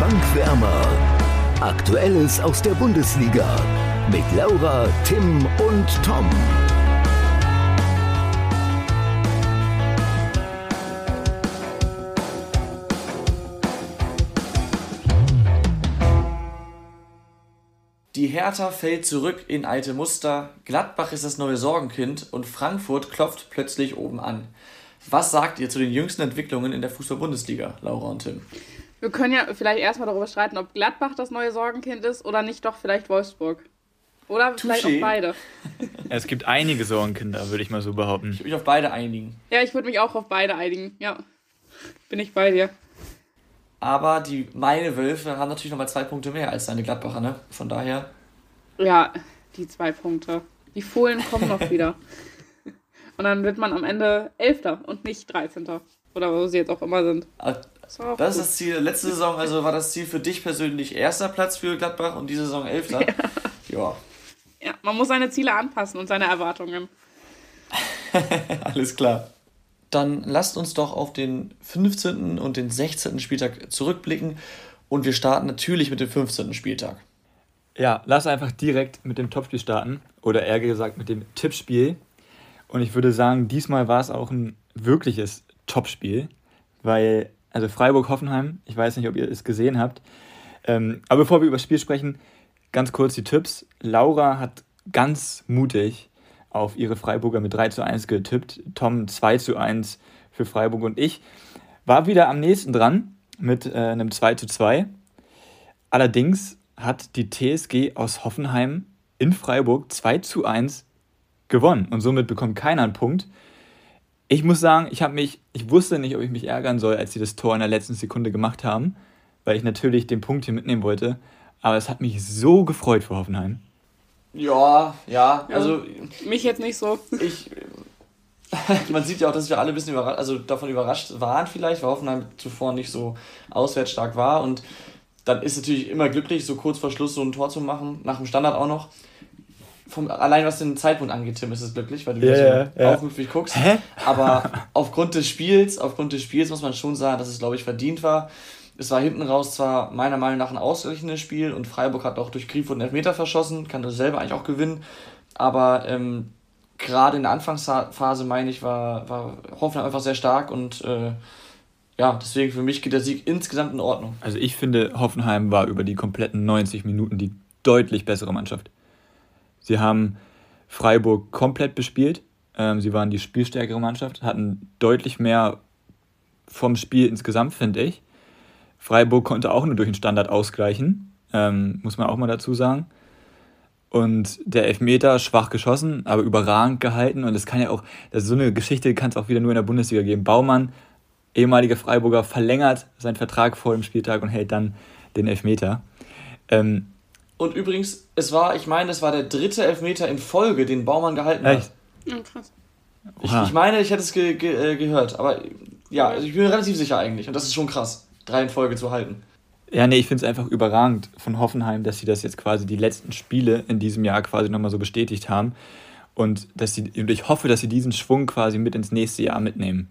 Bankwärmer. Aktuelles aus der Bundesliga mit Laura, Tim und Tom. Die Hertha fällt zurück in alte Muster, Gladbach ist das neue Sorgenkind und Frankfurt klopft plötzlich oben an. Was sagt ihr zu den jüngsten Entwicklungen in der Fußball-Bundesliga, Laura und Tim? Wir können ja vielleicht erstmal darüber streiten, ob Gladbach das neue Sorgenkind ist oder nicht doch vielleicht Wolfsburg. Oder vielleicht auch beide. Es gibt einige Sorgenkinder, würde ich mal so behaupten. Ich würde mich auf beide einigen. Ja, ich würde mich auch auf beide einigen. Ja, bin ich bei dir. Aber die meine Wölfe haben natürlich nochmal zwei Punkte mehr als deine Gladbacher, ne? Von daher. Ja, die zwei Punkte. Die Fohlen kommen noch wieder. Und dann wird man am Ende Elfter und nicht Dreizehnter. Oder wo sie jetzt auch immer sind. Das, das ist das Ziel. Letzte Saison also war das Ziel für dich persönlich erster Platz für Gladbach und diese Saison Elfter. Ja. ja. Ja, man muss seine Ziele anpassen und seine Erwartungen. Alles klar. Dann lasst uns doch auf den 15. und den 16. Spieltag zurückblicken. Und wir starten natürlich mit dem 15. Spieltag. Ja, lass einfach direkt mit dem Topspiel starten. Oder eher gesagt mit dem Tippspiel. Und ich würde sagen, diesmal war es auch ein wirkliches Topspiel, weil, also Freiburg-Hoffenheim, ich weiß nicht, ob ihr es gesehen habt. Ähm, aber bevor wir über das Spiel sprechen, ganz kurz die Tipps. Laura hat ganz mutig auf ihre Freiburger mit 3 zu 1 getippt. Tom 2 zu 1 für Freiburg und ich war wieder am nächsten dran mit äh, einem 2 zu 2. Allerdings hat die TSG aus Hoffenheim in Freiburg 2 zu 1 gewonnen und somit bekommt keiner einen Punkt. Ich muss sagen, ich habe mich, ich wusste nicht, ob ich mich ärgern soll, als sie das Tor in der letzten Sekunde gemacht haben, weil ich natürlich den Punkt hier mitnehmen wollte. Aber es hat mich so gefreut für Hoffenheim. Ja, ja, also. Ja, mich jetzt nicht so. Ich. Man sieht ja auch, dass wir alle ein bisschen überrascht, also davon überrascht waren vielleicht, weil Hoffenheim zuvor nicht so auswärtsstark war und dann ist natürlich immer glücklich, so kurz vor Schluss so ein Tor zu machen, nach dem Standard auch noch vom, allein was den Zeitpunkt angeht, Tim, ist es glücklich, weil du yeah, so yeah. aufmüpfig guckst. Hä? Aber aufgrund des Spiels, aufgrund des Spiels muss man schon sagen, dass es, glaube ich, verdient war. Es war hinten raus zwar meiner Meinung nach ein ausgeglichenes Spiel und Freiburg hat auch durch Grifo einen Elfmeter verschossen, kann das selber eigentlich auch gewinnen. Aber ähm, gerade in der Anfangsphase, meine ich, war, war Hoffenheim einfach sehr stark und äh, ja, deswegen für mich geht der Sieg insgesamt in Ordnung. Also ich finde, Hoffenheim war über die kompletten 90 Minuten die deutlich bessere Mannschaft. Sie haben Freiburg komplett bespielt. Ähm, sie waren die spielstärkere Mannschaft, hatten deutlich mehr vom Spiel insgesamt, finde ich. Freiburg konnte auch nur durch den Standard ausgleichen, ähm, muss man auch mal dazu sagen. Und der Elfmeter schwach geschossen, aber überragend gehalten. Und es kann ja auch, also so eine Geschichte kann es auch wieder nur in der Bundesliga geben. Baumann, ehemaliger Freiburger, verlängert seinen Vertrag vor dem Spieltag und hält dann den Elfmeter. Ähm, und übrigens, es war, ich meine, es war der dritte Elfmeter in Folge, den Baumann gehalten Echt? hat. Ja, krass. Ich, ich, meine, ich hätte es ge ge äh, gehört, aber ja, also ich bin mir relativ sicher eigentlich. Und das ist schon krass, drei in Folge zu halten. Ja, nee, ich finde es einfach überragend von Hoffenheim, dass sie das jetzt quasi die letzten Spiele in diesem Jahr quasi nochmal so bestätigt haben. Und, dass sie, und ich hoffe, dass sie diesen Schwung quasi mit ins nächste Jahr mitnehmen.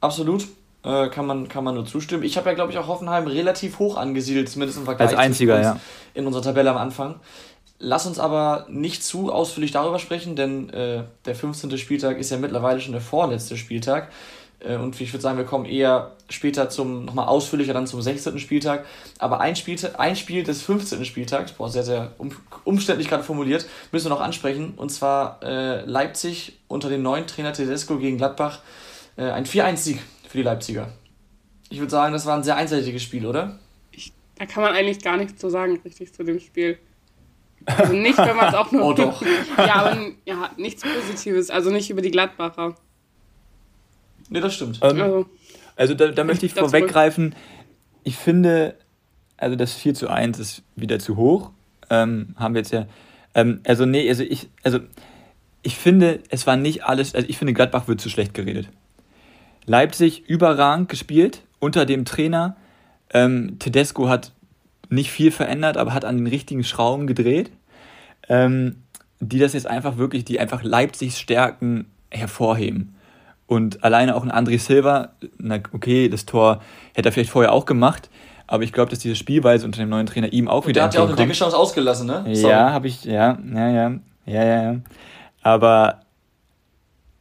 Absolut. Äh, kann, man, kann man nur zustimmen. Ich habe ja, glaube ich, auch Hoffenheim relativ hoch angesiedelt, zumindest im Vergleich Als einziger, ja. in unserer Tabelle am Anfang. Lass uns aber nicht zu ausführlich darüber sprechen, denn äh, der 15. Spieltag ist ja mittlerweile schon der vorletzte Spieltag. Äh, und ich würde sagen, wir kommen eher später zum, nochmal ausführlicher dann zum 16. Spieltag. Aber ein Spiel, ein Spiel des 15. Spieltags, boah, sehr, sehr um, umständlich gerade formuliert, müssen wir noch ansprechen. Und zwar äh, Leipzig unter dem neuen Trainer Tedesco gegen Gladbach. Äh, ein 4-1-Sieg für die Leipziger. Ich würde sagen, das war ein sehr einseitiges Spiel, oder? Ich, da kann man eigentlich gar nichts zu sagen, richtig, zu dem Spiel. Also nicht, wenn man es auch nur. oh doch. ja, aber ja, nichts Positives, also nicht über die Gladbacher. Nee, das stimmt. Ähm, also, also da, da möchte ich vorweggreifen, ich finde, also das 4 zu 1 ist wieder zu hoch. Ähm, haben wir jetzt ja. Ähm, also, nee, also ich, also ich finde, es war nicht alles, also ich finde, Gladbach wird zu schlecht geredet. Leipzig überragend gespielt unter dem Trainer. Ähm, Tedesco hat nicht viel verändert, aber hat an den richtigen Schrauben gedreht, ähm, die das jetzt einfach wirklich, die einfach Leipzigs Stärken hervorheben. Und alleine auch ein André Silva, na okay, das Tor hätte er vielleicht vorher auch gemacht, Aber ich glaube, dass diese Spielweise unter dem neuen Trainer ihm auch wieder. Der hat ja auch eine dicke Chance ausgelassen, ne? Sorry. Ja, habe ich, ja, ja, ja, ja, ja. Aber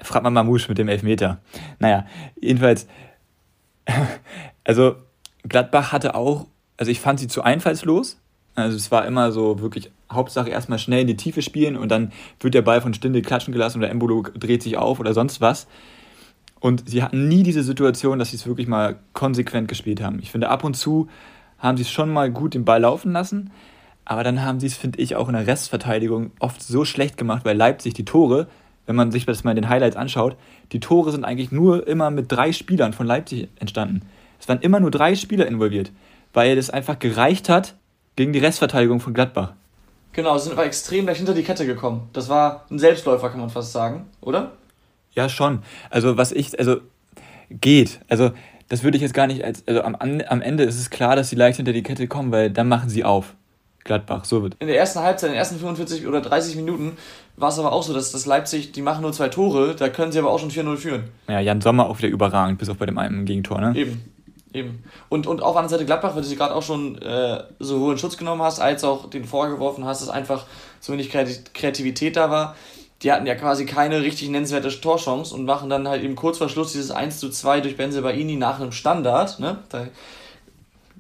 frag mal Mamouche mit dem Elfmeter. Naja, jedenfalls, also Gladbach hatte auch, also ich fand sie zu einfallslos. Also es war immer so wirklich Hauptsache erstmal schnell in die Tiefe spielen und dann wird der Ball von Stinde klatschen gelassen oder Embolo dreht sich auf oder sonst was. Und sie hatten nie diese Situation, dass sie es wirklich mal konsequent gespielt haben. Ich finde, ab und zu haben sie es schon mal gut den Ball laufen lassen, aber dann haben sie es, finde ich, auch in der Restverteidigung oft so schlecht gemacht, weil Leipzig die Tore, wenn man sich das mal in den Highlights anschaut, die Tore sind eigentlich nur immer mit drei Spielern von Leipzig entstanden. Es waren immer nur drei Spieler involviert, weil es einfach gereicht hat gegen die Restverteidigung von Gladbach. Genau, sie sind aber extrem gleich hinter die Kette gekommen. Das war ein Selbstläufer, kann man fast sagen, oder? Ja, schon. Also, was ich, also, geht. Also, das würde ich jetzt gar nicht als, also am, am Ende ist es klar, dass sie leicht hinter die Kette kommen, weil dann machen sie auf. Gladbach, so wird. In der ersten Halbzeit, in den ersten 45 oder 30 Minuten war es aber auch so, dass das Leipzig, die machen nur zwei Tore, da können sie aber auch schon 4-0 führen. Ja, Jan Sommer auch wieder überragend, bis auf bei dem einen Gegentor, ne? Eben. Eben. Und, und auf der anderen Seite Gladbach, weil du sie gerade auch schon äh, sowohl in Schutz genommen hast, als auch den vorgeworfen hast, dass einfach so wenig Kreativität da war. Die hatten ja quasi keine richtig nennenswerte Torchance und machen dann halt eben kurz vor Schluss dieses 1 zu 2 durch Benzebaini nach einem Standard. Ne? Da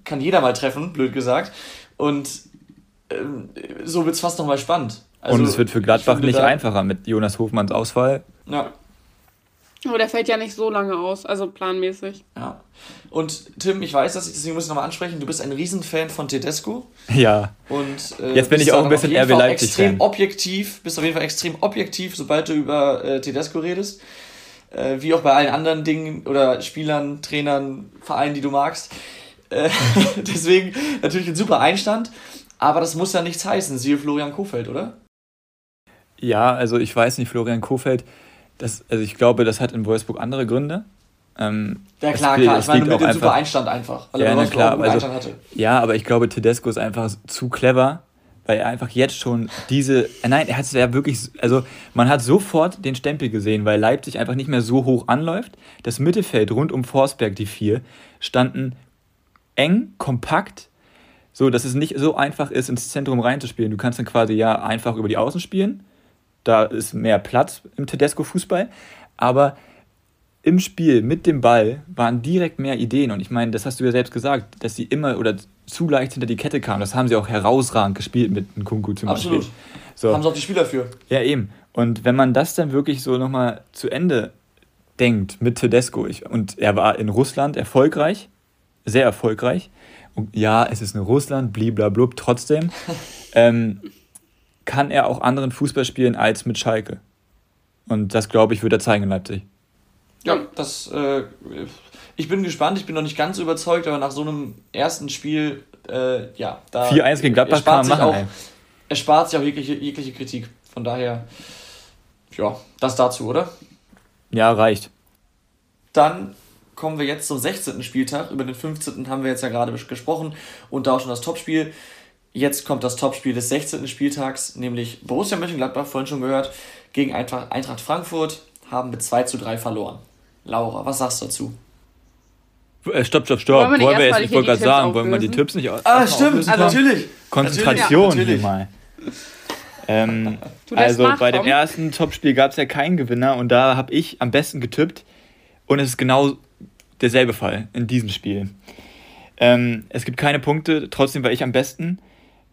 kann jeder mal treffen, blöd gesagt. Und so wird es fast nochmal spannend. Also, und es wird für Gladbach nicht einfacher mit Jonas Hofmanns Ausfall. Ja. Aber der fällt ja nicht so lange aus, also planmäßig. Ja. Und Tim, ich weiß das, deswegen muss ich nochmal ansprechen, du bist ein Riesenfan von Tedesco. Ja. Und äh, jetzt bin ich auch ein bisschen RB Leipzig. Extrem objektiv, bist auf jeden Fall extrem objektiv, sobald du über äh, Tedesco redest. Äh, wie auch bei allen anderen Dingen oder Spielern, Trainern, Vereinen, die du magst. Äh, deswegen natürlich ein super Einstand. Aber das muss ja nichts heißen, siehe Florian Kofeld, oder? Ja, also ich weiß nicht, Florian Kofeld, das, also ich glaube, das hat in Wolfsburg andere Gründe. Ähm, ja klar, klar. Ich meine, mit dem super Einstand einfach. Weil ja, na klar. Also, ja, aber ich glaube, Tedesco ist einfach zu clever, weil er einfach jetzt schon diese. Nein, er hat es ja wirklich. Also man hat sofort den Stempel gesehen, weil Leipzig einfach nicht mehr so hoch anläuft. Das Mittelfeld rund um Forsberg, die vier, standen eng, kompakt so, dass es nicht so einfach ist, ins Zentrum reinzuspielen. Du kannst dann quasi ja einfach über die Außen spielen. Da ist mehr Platz im Tedesco-Fußball. Aber im Spiel mit dem Ball waren direkt mehr Ideen. Und ich meine, das hast du ja selbst gesagt, dass sie immer oder zu leicht hinter die Kette kamen. Das haben sie auch herausragend gespielt mit Nkunku zum Absolut. Beispiel. So. Haben sie auch die Spieler für. Ja, eben. Und wenn man das dann wirklich so nochmal zu Ende denkt mit Tedesco, ich, und er war in Russland erfolgreich, sehr erfolgreich, und ja, es ist nur Russland, bliblablub, trotzdem ähm, kann er auch anderen Fußball spielen als mit Schalke. Und das, glaube ich, wird er zeigen in Leipzig. Ja, das, äh, ich bin gespannt, ich bin noch nicht ganz überzeugt, aber nach so einem ersten Spiel, äh, ja, da. 4-1 gegen Gladbach kann man machen. Auch, er spart sich auch jegliche, jegliche Kritik. Von daher, ja, das dazu, oder? Ja, reicht. Dann kommen wir jetzt zum 16. Spieltag. Über den 15. haben wir jetzt ja gerade gesprochen und da auch schon das Topspiel. Jetzt kommt das Topspiel des 16. Spieltags, nämlich Borussia Mönchengladbach, vorhin schon gehört, gegen Eintracht Frankfurt, haben mit 2 zu 3 verloren. Laura, was sagst du dazu? Äh, stopp, stopp, stopp. Wollen wir wollen wir jetzt, ich wollte gerade sagen, auflösen? wollen wir die Tipps nicht aus Ah, stimmt, also, natürlich. Konzentration natürlich. hier mal. Ähm, also bei dem ersten Topspiel gab es ja keinen Gewinner und da habe ich am besten getippt und es ist genau derselbe Fall in diesem Spiel. Ähm, es gibt keine Punkte, trotzdem war ich am besten.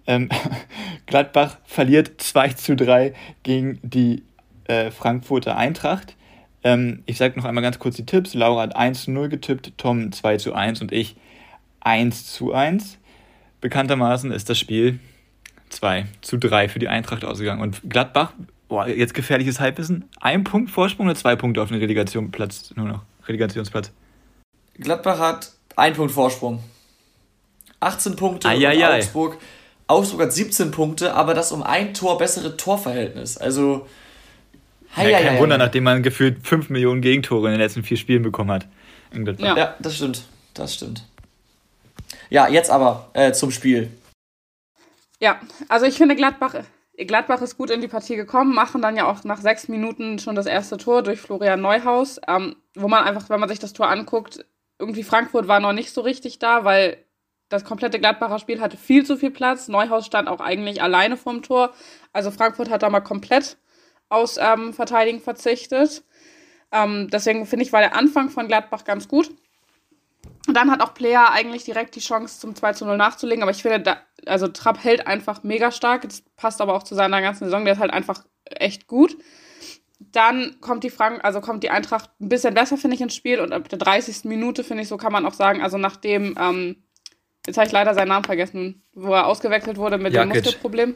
Ähm, Gladbach verliert 2 zu 3 gegen die äh, Frankfurter Eintracht. Ähm, ich sage noch einmal ganz kurz die Tipps. Laura hat 1 zu 0 getippt, Tom 2 zu 1 und ich 1 zu 1. Bekanntermaßen ist das Spiel 2 zu 3 für die Eintracht ausgegangen. Und Gladbach, boah, jetzt gefährliches Halbwissen, ein Punkt Vorsprung oder zwei Punkte auf den Relegationsplatz nur noch? Relegationsplatz. Gladbach hat einen Punkt Vorsprung. 18 Punkte und Augsburg. Augsburg hat 17 Punkte, aber das um ein Tor bessere Torverhältnis. Also. Hei, ja, kein hei, Wunder, hei. nachdem man gefühlt 5 Millionen Gegentore in den letzten vier Spielen bekommen hat. Ja. ja, das stimmt. Das stimmt. Ja, jetzt aber äh, zum Spiel. Ja, also ich finde Gladbach, Gladbach ist gut in die Partie gekommen, machen dann ja auch nach sechs Minuten schon das erste Tor durch Florian Neuhaus, ähm, wo man einfach, wenn man sich das Tor anguckt, irgendwie Frankfurt war noch nicht so richtig da, weil das komplette Gladbacher Spiel hatte viel zu viel Platz. Neuhaus stand auch eigentlich alleine vorm Tor. Also Frankfurt hat da mal komplett aus ähm, Verteidigen verzichtet. Ähm, deswegen finde ich, war der Anfang von Gladbach ganz gut. Und dann hat auch Player eigentlich direkt die Chance zum 2 zu 0 nachzulegen. Aber ich finde, da, also Trapp hält einfach mega stark. Das passt aber auch zu seiner ganzen Saison. Der ist halt einfach echt gut. Dann kommt die Frank also kommt die Eintracht ein bisschen besser, finde ich, ins Spiel. Und ab der 30. Minute, finde ich, so kann man auch sagen, also nachdem, ähm, jetzt habe ich leider seinen Namen vergessen, wo er ausgewechselt wurde mit Jakic. dem Muskelproblem.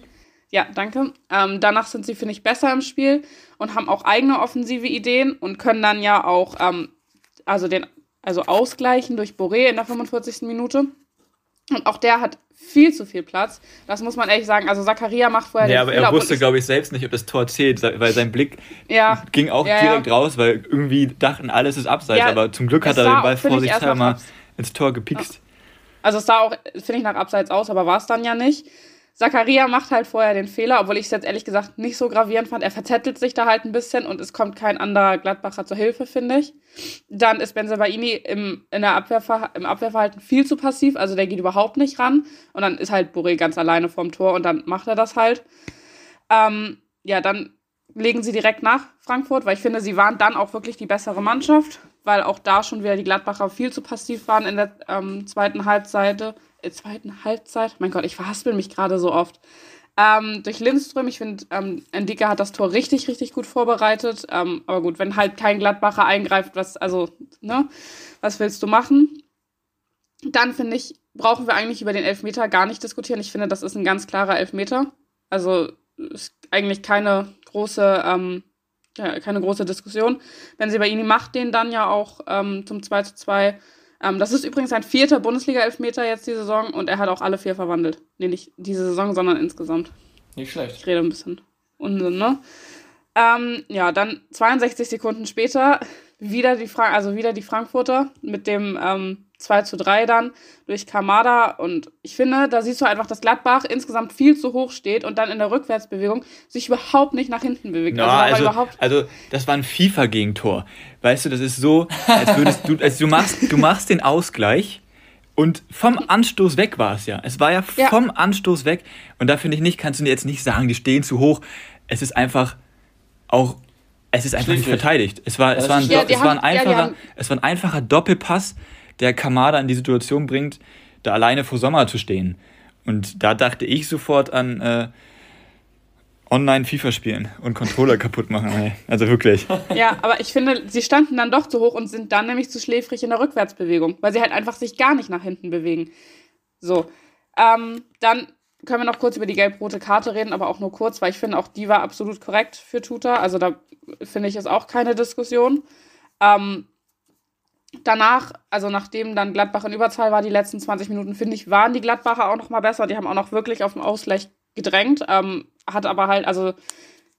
Ja, danke. Ähm, danach sind sie, finde ich, besser im Spiel und haben auch eigene offensive Ideen und können dann ja auch ähm, also den also ausgleichen durch Boré in der 45. Minute. Und auch der hat viel zu viel Platz. Das muss man ehrlich sagen. Also Zakaria macht vorher Ja, aber Fehler, er wusste, glaube ich, selbst nicht, ob das Tor zählt, weil sein Blick ja, ging auch ja, direkt ja. raus, weil irgendwie dachten, alles ist abseits. aber zum Glück hat er den Ball vorsichtshalber ins Tor gepikst. Also es sah auch, finde ich, nach Abseits aus, aber war es dann ja nicht. Zakaria macht halt vorher den Fehler, obwohl ich es jetzt ehrlich gesagt nicht so gravierend fand. Er verzettelt sich da halt ein bisschen und es kommt kein anderer Gladbacher zur Hilfe, finde ich. Dann ist Benzebaini im, in der Abwehrver im Abwehrverhalten viel zu passiv, also der geht überhaupt nicht ran. Und dann ist halt Boré ganz alleine vorm Tor und dann macht er das halt. Ähm, ja, dann legen sie direkt nach Frankfurt, weil ich finde, sie waren dann auch wirklich die bessere Mannschaft, weil auch da schon wieder die Gladbacher viel zu passiv waren in der ähm, zweiten Halbseite zweiten Halbzeit. Mein Gott, ich verhaspel mich gerade so oft. Ähm, durch Lindström, ich finde, ähm, Endika hat das Tor richtig, richtig gut vorbereitet. Ähm, aber gut, wenn halt kein Gladbacher eingreift, was, also, ne, was willst du machen? Dann finde ich, brauchen wir eigentlich über den Elfmeter gar nicht diskutieren. Ich finde, das ist ein ganz klarer Elfmeter. Also ist eigentlich keine große, ähm, ja, keine große Diskussion. Wenn sie bei Ihnen macht den dann ja auch ähm, zum 2 zu 2 ähm, das ist übrigens sein vierter Bundesliga-Elfmeter jetzt die Saison und er hat auch alle vier verwandelt. Nee, nicht diese Saison, sondern insgesamt. Nicht schlecht. Ich rede ein bisschen Unsinn, ne? Ähm, ja, dann 62 Sekunden später wieder die, Fra also wieder die Frankfurter mit dem ähm, 2 zu 3 dann durch Kamada. Und ich finde, da siehst du einfach, dass Gladbach insgesamt viel zu hoch steht und dann in der Rückwärtsbewegung sich überhaupt nicht nach hinten bewegt. No, also, also, also, das war ein FIFA-Gegentor. Weißt du, das ist so, als würdest du, also du machst, du machst den Ausgleich und vom Anstoß weg war es ja. Es war ja vom ja. Anstoß weg. Und da finde ich nicht, kannst du dir jetzt nicht sagen, die stehen zu hoch. Es ist einfach auch es ist einfach nicht verteidigt. Es war, es war, ein, ja, es, war ein einfacher, ja, es war ein einfacher Doppelpass, der Kamada in die Situation bringt, da alleine vor Sommer zu stehen. Und da dachte ich sofort an äh, Online-FIFA spielen und Controller kaputt machen. Ey. Also wirklich. Ja, aber ich finde, sie standen dann doch zu hoch und sind dann nämlich zu schläfrig in der Rückwärtsbewegung, weil sie halt einfach sich gar nicht nach hinten bewegen. So. Ähm, dann können wir noch kurz über die gelb-rote Karte reden, aber auch nur kurz, weil ich finde, auch die war absolut korrekt für Tuta. Also da finde ich es auch keine Diskussion. Ähm, danach, also nachdem dann Gladbach in Überzahl war, die letzten 20 Minuten, finde ich, waren die Gladbacher auch noch mal besser. Die haben auch noch wirklich auf den Ausgleich gedrängt. Ähm, hat aber halt, also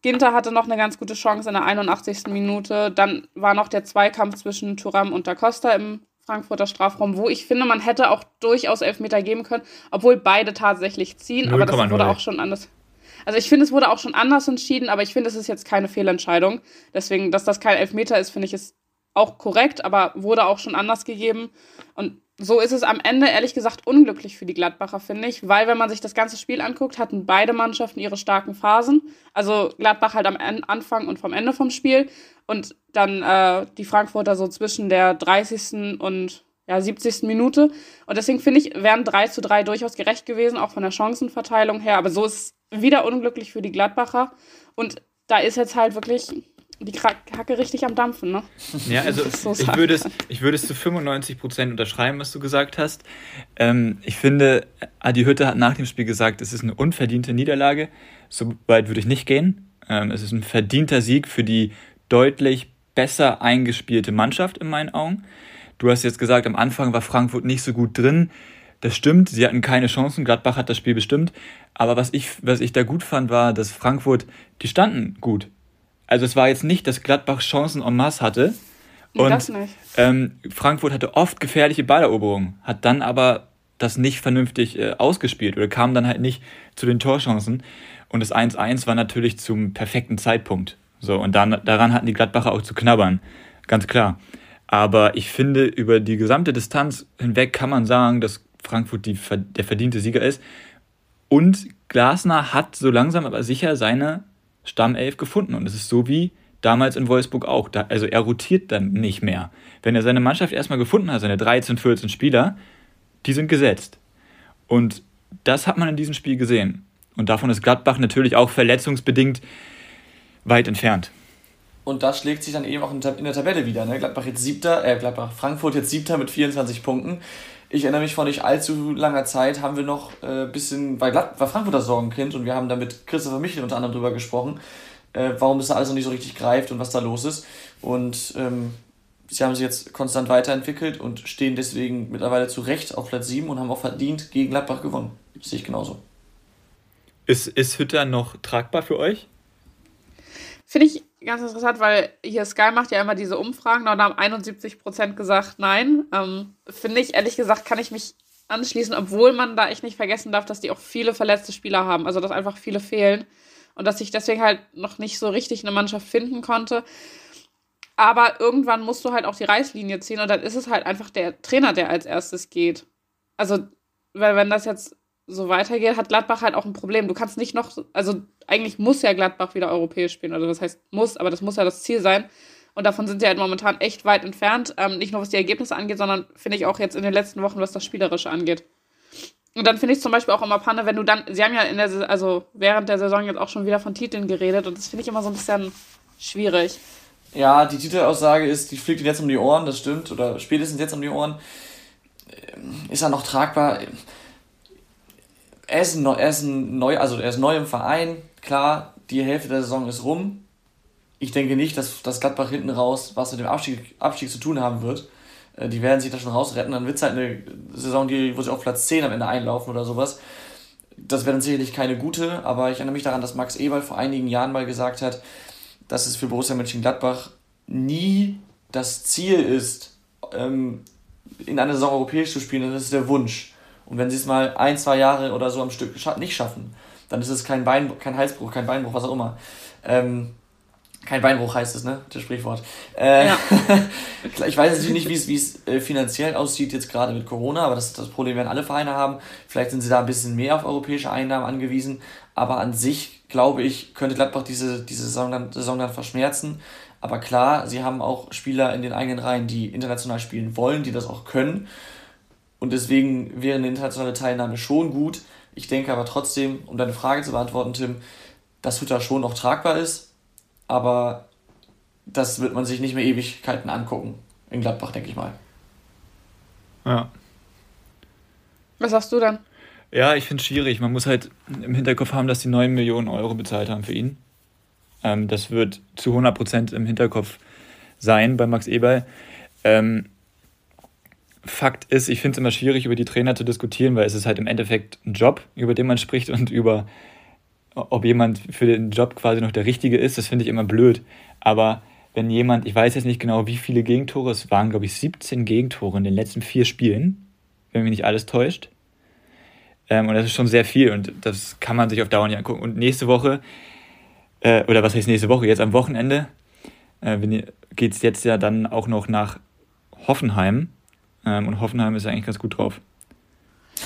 Ginter hatte noch eine ganz gute Chance in der 81. Minute. Dann war noch der Zweikampf zwischen Turam und Da Costa im Frankfurter Strafraum, wo ich finde, man hätte auch durchaus Elfmeter geben können, obwohl beide tatsächlich ziehen. 0, aber das 0. wurde auch schon anders. Also ich finde, es wurde auch schon anders entschieden, aber ich finde, es ist jetzt keine Fehlentscheidung. Deswegen, dass das kein Elfmeter ist, finde ich es auch korrekt, aber wurde auch schon anders gegeben. Und so ist es am Ende ehrlich gesagt unglücklich für die Gladbacher, finde ich, weil wenn man sich das ganze Spiel anguckt, hatten beide Mannschaften ihre starken Phasen. Also Gladbach halt am Anfang und vom Ende vom Spiel und dann äh, die Frankfurter so zwischen der 30. und ja, 70. Minute. Und deswegen finde ich, wären 3 zu 3 durchaus gerecht gewesen, auch von der Chancenverteilung her. Aber so ist es wieder unglücklich für die Gladbacher. Und da ist jetzt halt wirklich die Kacke richtig am Dampfen, ne? Ja, also so ich, würde es, ich würde es zu 95% unterschreiben, was du gesagt hast. Ähm, ich finde, Adi Hütte hat nach dem Spiel gesagt, es ist eine unverdiente Niederlage. So weit würde ich nicht gehen. Ähm, es ist ein verdienter Sieg für die deutlich besser eingespielte Mannschaft in meinen Augen. Du hast jetzt gesagt, am Anfang war Frankfurt nicht so gut drin. Das stimmt, sie hatten keine Chancen. Gladbach hat das Spiel bestimmt. Aber was ich, was ich da gut fand, war, dass Frankfurt, die standen gut. Also es war jetzt nicht, dass Gladbach Chancen en masse hatte. Und das nicht. Ähm, Frankfurt hatte oft gefährliche Balleroberungen, hat dann aber das nicht vernünftig äh, ausgespielt oder kam dann halt nicht zu den Torchancen. Und das 1-1 war natürlich zum perfekten Zeitpunkt. So, und dann, daran hatten die Gladbacher auch zu knabbern. Ganz klar. Aber ich finde, über die gesamte Distanz hinweg kann man sagen, dass Frankfurt die, der verdiente Sieger ist. Und Glasner hat so langsam aber sicher seine Stammelf gefunden. Und es ist so wie damals in Wolfsburg auch. Da, also er rotiert dann nicht mehr. Wenn er seine Mannschaft erstmal gefunden hat, seine 13, 14 Spieler, die sind gesetzt. Und das hat man in diesem Spiel gesehen. Und davon ist Gladbach natürlich auch verletzungsbedingt weit entfernt. Und das schlägt sich dann eben auch in der Tabelle wieder. Ne? Gladbach jetzt siebter, äh, Gladbach, Frankfurt jetzt siebter mit 24 Punkten. Ich erinnere mich vor nicht allzu langer Zeit haben wir noch ein äh, bisschen, weil, Glad weil Frankfurt das Sorgenkind und wir haben da mit Christopher Michel unter anderem drüber gesprochen, äh, warum das da alles noch nicht so richtig greift und was da los ist. Und ähm, sie haben sich jetzt konstant weiterentwickelt und stehen deswegen mittlerweile zu Recht auf Platz 7 und haben auch verdient gegen Gladbach gewonnen. Das sehe ich genauso. Ist, ist Hütter noch tragbar für euch? Finde ich ganz interessant, weil hier Sky macht ja immer diese Umfragen und da haben 71 Prozent gesagt nein. Ähm, Finde ich, ehrlich gesagt, kann ich mich anschließen, obwohl man da echt nicht vergessen darf, dass die auch viele verletzte Spieler haben. Also, dass einfach viele fehlen und dass ich deswegen halt noch nicht so richtig eine Mannschaft finden konnte. Aber irgendwann musst du halt auch die Reißlinie ziehen und dann ist es halt einfach der Trainer, der als erstes geht. Also, weil wenn das jetzt so weitergeht, hat Gladbach halt auch ein Problem. Du kannst nicht noch, also eigentlich muss ja Gladbach wieder europäisch spielen. Also das heißt muss, aber das muss ja das Ziel sein. Und davon sind sie halt momentan echt weit entfernt. Ähm, nicht nur was die Ergebnisse angeht, sondern finde ich auch jetzt in den letzten Wochen, was das Spielerische angeht. Und dann finde ich zum Beispiel auch immer Panne, wenn du dann, sie haben ja in der, also während der Saison jetzt auch schon wieder von Titeln geredet und das finde ich immer so ein bisschen schwierig. Ja, die Titelaussage ist, die fliegt jetzt um die Ohren, das stimmt, oder spätestens jetzt um die Ohren. Ähm, ist er noch tragbar? Er ist, neu, er ist neu, also er ist neu im Verein, klar, die Hälfte der Saison ist rum. Ich denke nicht, dass das Gladbach hinten raus was mit dem Abstieg, Abstieg zu tun haben wird. Äh, die werden sich da schon rausretten. Dann wird es halt eine Saison, die, wo sie auf Platz 10 am Ende einlaufen oder sowas. Das wäre dann sicherlich keine gute, aber ich erinnere mich daran, dass Max Eberl vor einigen Jahren mal gesagt hat, dass es für Borussia Mönchengladbach nie das Ziel ist, ähm, in einer Saison europäisch zu spielen, das ist der Wunsch. Und wenn sie es mal ein, zwei Jahre oder so am Stück nicht schaffen, dann ist es kein Bein, kein Halsbruch, kein Beinbruch, was auch immer. Ähm, kein Beinbruch heißt es, ne? Das Sprichwort. Äh, ja. ich weiß natürlich nicht, wie es äh, finanziell aussieht jetzt gerade mit Corona, aber das ist das Problem, werden alle Vereine haben. Vielleicht sind sie da ein bisschen mehr auf europäische Einnahmen angewiesen. Aber an sich, glaube ich, könnte Gladbach diese, diese Saison, dann, Saison dann verschmerzen. Aber klar, sie haben auch Spieler in den eigenen Reihen, die international spielen wollen, die das auch können. Und deswegen wäre eine internationale Teilnahme schon gut. Ich denke aber trotzdem, um deine Frage zu beantworten, Tim, dass Hütter schon noch tragbar ist. Aber das wird man sich nicht mehr Ewigkeiten angucken. In Gladbach, denke ich mal. Ja. Was sagst du dann? Ja, ich finde es schwierig. Man muss halt im Hinterkopf haben, dass die 9 Millionen Euro bezahlt haben für ihn. Ähm, das wird zu 100% im Hinterkopf sein bei Max Eberl. Ähm, Fakt ist, ich finde es immer schwierig, über die Trainer zu diskutieren, weil es ist halt im Endeffekt ein Job, über den man spricht und über, ob jemand für den Job quasi noch der Richtige ist, das finde ich immer blöd. Aber wenn jemand, ich weiß jetzt nicht genau, wie viele Gegentore, es waren, glaube ich, 17 Gegentore in den letzten vier Spielen, wenn mich nicht alles täuscht. Ähm, und das ist schon sehr viel und das kann man sich auf Dauer nicht angucken. Und nächste Woche, äh, oder was heißt nächste Woche, jetzt am Wochenende, äh, geht es jetzt ja dann auch noch nach Hoffenheim. Ähm, und Hoffenheim ist eigentlich ganz gut drauf.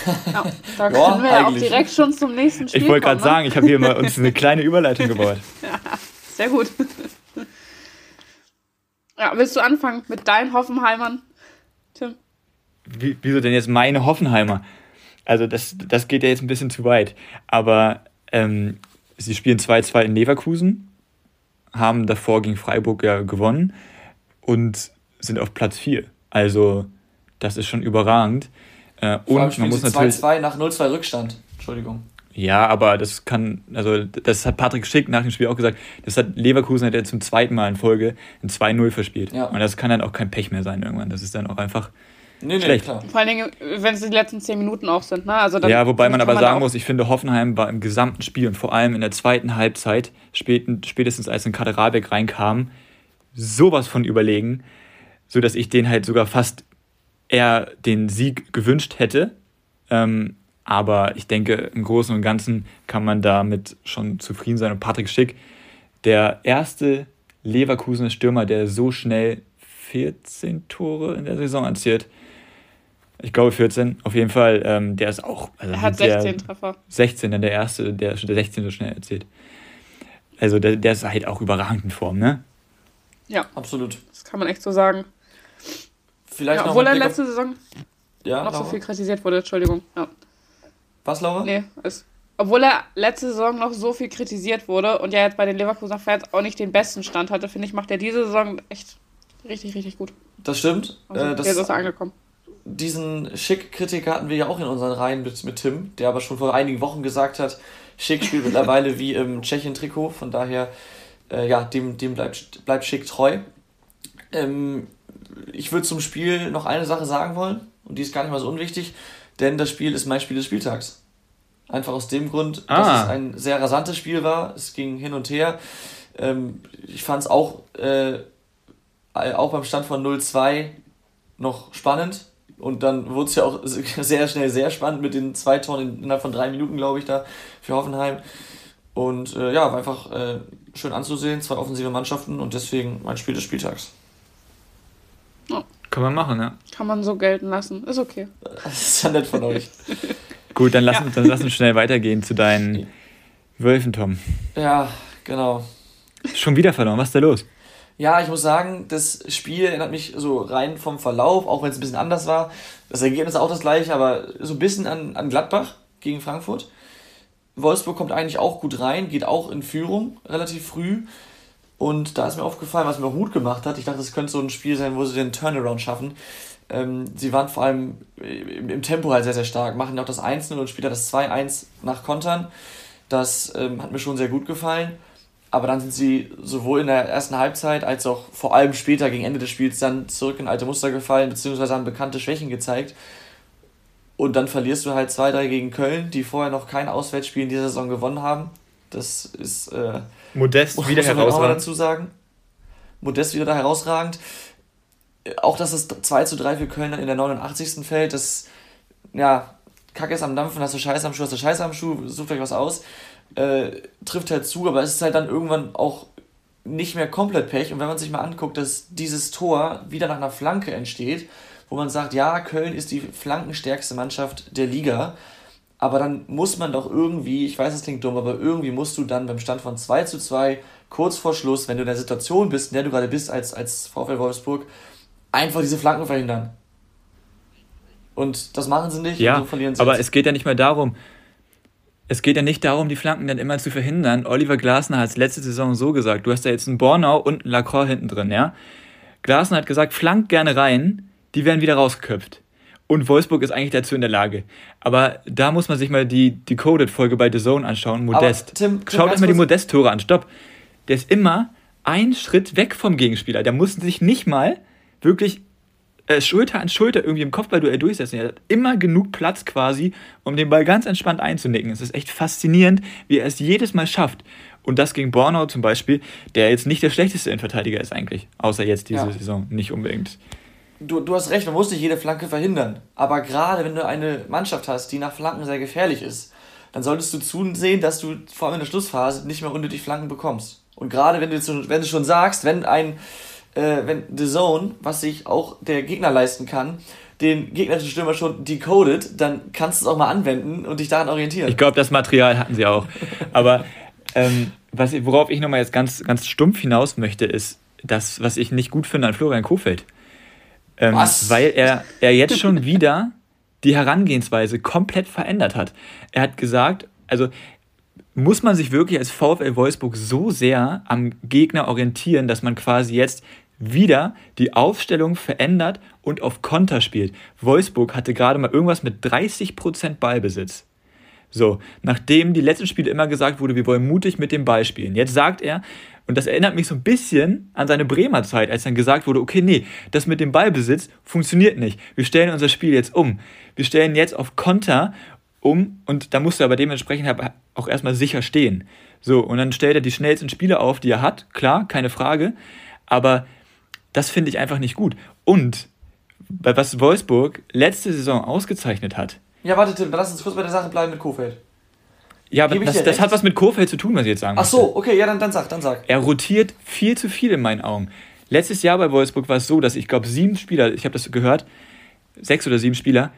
Ja, da können ja, wir ja auch direkt schon zum nächsten Spiel Ich wollte gerade ne? sagen, ich habe hier mal uns eine kleine Überleitung gebaut. ja, sehr gut. Ja, willst du anfangen mit deinen Hoffenheimern, Tim? Wie, wieso denn jetzt meine Hoffenheimer? Also das, das geht ja jetzt ein bisschen zu weit. Aber ähm, sie spielen 2-2 in Leverkusen, haben davor gegen Freiburg ja gewonnen und sind auf Platz 4. Also das ist schon überragend. Äh, und man muss natürlich 2-2 nach 0-2 Rückstand. Entschuldigung. Ja, aber das kann, also das hat Patrick Schick nach dem Spiel auch gesagt, das hat Leverkusen hat er zum zweiten Mal in Folge ein 2-0 verspielt. Ja. Und das kann dann auch kein Pech mehr sein irgendwann. Das ist dann auch einfach nee, nee, schlecht. Klar. Vor allen Dingen, wenn es die letzten 10 Minuten auch sind. Ne? Also ja, wobei man aber man sagen muss, ich finde, Hoffenheim war im gesamten Spiel und vor allem in der zweiten Halbzeit, spätestens als ein Kaderabek reinkam, sowas von überlegen, sodass ich den halt sogar fast er den Sieg gewünscht hätte. Ähm, aber ich denke, im Großen und Ganzen kann man damit schon zufrieden sein. Und Patrick Schick, der erste Leverkusener Stürmer, der so schnell 14 Tore in der Saison erzielt, Ich glaube 14. Auf jeden Fall, ähm, der ist auch. Also Er hat der 16 Treffer. 16, dann der erste, der, der 16 so schnell erzählt. Also der, der ist halt auch überragend in Form, ne? Ja, Absolut. das kann man echt so sagen. Vielleicht Ja, noch obwohl er letzte Saison ja, noch so Laura? viel kritisiert wurde, Entschuldigung. Ja. Was, Laura? Nee, ist. Obwohl er letzte Saison noch so viel kritisiert wurde und ja jetzt bei den Leverkusener Fans auch nicht den besten Stand hatte, finde ich, macht er diese Saison echt richtig, richtig gut. Das stimmt. Also, äh, jetzt ist das, er angekommen. diesen Schick-Kritiker hatten wir ja auch in unseren Reihen mit, mit Tim, der aber schon vor einigen Wochen gesagt hat, Schick spielt mittlerweile wie im Tschechien-Trikot, von daher, äh, ja, dem, dem bleibt, bleibt Schick treu. Ähm, ich würde zum Spiel noch eine Sache sagen wollen, und die ist gar nicht mal so unwichtig, denn das Spiel ist mein Spiel des Spieltags. Einfach aus dem Grund, dass Ah. es ein sehr rasantes Spiel war. Es ging hin und her. Ähm, ich fand es auch, äh, auch beim Stand von 0-2 noch spannend. Und dann wurde es ja auch sehr schnell sehr spannend mit den zwei Toren innerhalb von drei Minuten, glaube ich, da für Hoffenheim. Und äh, ja, war einfach äh, schön anzusehen, zwei offensive Mannschaften und deswegen mein Spiel des Spieltags. Kann man machen, ne? Kann man so gelten lassen. Ist okay. Das ist ja nett von euch. Gut, dann lass, uns, dann lass uns schnell weitergehen zu deinen Wölfen, Tom. Ja, genau. Schon wieder verloren, was ist da los? Ja, ich muss sagen, das Spiel erinnert mich so rein vom Verlauf, auch wenn es ein bisschen anders war. Das Ergebnis ist auch das gleiche, aber so ein bisschen an, an Gladbach gegen Frankfurt. Wolfsburg kommt eigentlich auch gut rein, geht auch in Führung relativ früh. Und da ist mir aufgefallen, was mir auch Mut gemacht hat. Ich dachte, es könnte so ein Spiel sein, wo sie den Turnaround schaffen. Ähm, sie waren vor allem im, im Tempo halt sehr, sehr stark, machen auch das 1-0 und später das 2-1 nach Kontern. Das ähm, hat mir schon sehr gut gefallen. Aber dann sind sie sowohl in der ersten Halbzeit als auch vor allem später gegen Ende des Spiels dann zurück in alte Muster gefallen, beziehungsweise haben bekannte Schwächen gezeigt. Und dann verlierst du halt 2-3 gegen Köln, die vorher noch kein Auswärtsspiel in dieser Saison gewonnen haben. Das ist äh, Modest wieder herausragend. dazu sagen. Modest wieder da herausragend. Auch dass das 2 zu 3 für Köln dann in der 89. fällt, das, ja, Kacke ist am Dampfen, hast du Scheiße am Schuh, hast du Scheiße am Schuh, sucht euch was aus. Äh, trifft halt zu, aber es ist halt dann irgendwann auch nicht mehr komplett Pech. Und wenn man sich mal anguckt, dass dieses Tor wieder nach einer Flanke entsteht, wo man sagt, ja, Köln ist die flankenstärkste Mannschaft der Liga, aber dann muss man doch irgendwie, ich weiß, es klingt dumm, aber irgendwie musst du dann beim Stand von 2 zu 2, kurz vor Schluss, wenn du in der Situation bist, in der du gerade bist als, als VfL Wolfsburg, einfach diese Flanken verhindern. Und das machen sie nicht Ja, und so verlieren sie aber jetzt. es geht ja nicht mehr darum, es geht ja nicht darum, die Flanken dann immer zu verhindern. Oliver Glasner hat es letzte Saison so gesagt. Du hast da jetzt einen Bornau und einen Lacroix hinten drin, ja? Glasner hat gesagt, flank gerne rein, die werden wieder rausgeköpft. Und Wolfsburg ist eigentlich dazu in der Lage. Aber da muss man sich mal die Decoded-Folge bei The Zone anschauen. Modest. Tim- Tim, Schaut euch mal die Modest-Tore an. Stopp. Der ist immer einen Schritt weg vom Gegenspieler. Der muss sich nicht mal wirklich äh, Schulter an Schulter irgendwie im Kopfballduell durchsetzen. Er hat immer genug Platz quasi, um den Ball ganz entspannt einzunicken. Es ist echt faszinierend, wie er es jedes Mal schafft. Und das gegen Bornau zum Beispiel, der jetzt nicht der schlechteste Innenverteidiger ist eigentlich. Außer jetzt diese Ja. Saison. Nicht unbedingt. Du, du hast recht, man muss nicht jede Flanke verhindern. Aber gerade wenn du eine Mannschaft hast, die nach Flanken sehr gefährlich ist, dann solltest du zusehen, dass du vor allem in der Schlussphase nicht mehr unnötig Flanken bekommst. Und gerade wenn du, jetzt wenn du schon sagst, wenn ein, äh, wenn The Zone, was sich auch der Gegner leisten kann, den gegnerischen Stürmer schon decodet, dann kannst du es auch mal anwenden und dich daran orientieren. Ich glaube, das Material hatten sie auch. Aber ähm, was, worauf ich nochmal jetzt ganz, ganz stumpf hinaus möchte, ist das, was ich nicht gut finde an Florian Kofeld. Ähm, Was? Weil er, er jetzt schon wieder die Herangehensweise komplett verändert hat. Er hat gesagt, also muss man sich wirklich als VfL Wolfsburg so sehr am Gegner orientieren, dass man quasi jetzt wieder die Aufstellung verändert und auf Konter spielt. Wolfsburg hatte gerade mal irgendwas mit 30% Ballbesitz. So, nachdem die letzten Spiele immer gesagt wurde, wir wollen mutig mit dem Ball spielen. Jetzt sagt er, und das erinnert mich so ein bisschen an seine Bremer Zeit, als dann gesagt wurde, okay, nee, das mit dem Ballbesitz funktioniert nicht. Wir stellen unser Spiel jetzt um. Wir stellen jetzt auf Konter um und da musst du aber dementsprechend auch erstmal sicher stehen. So, und dann stellt er die schnellsten Spiele auf, die er hat, klar, keine Frage, aber das finde ich einfach nicht gut. Und was Wolfsburg letzte Saison ausgezeichnet hat, Ja, warte, Tim, lass uns kurz bei der Sache bleiben mit Kofeld. Ja, aber das, das hat was mit Kofeld zu tun, was ich jetzt sagen Ach so, okay, ja, dann, dann sag, dann sag. Er rotiert viel zu viel in meinen Augen. Letztes Jahr bei Wolfsburg war es so, dass ich glaube, sieben Spieler, ich habe das gehört, sechs oder sieben Spieler,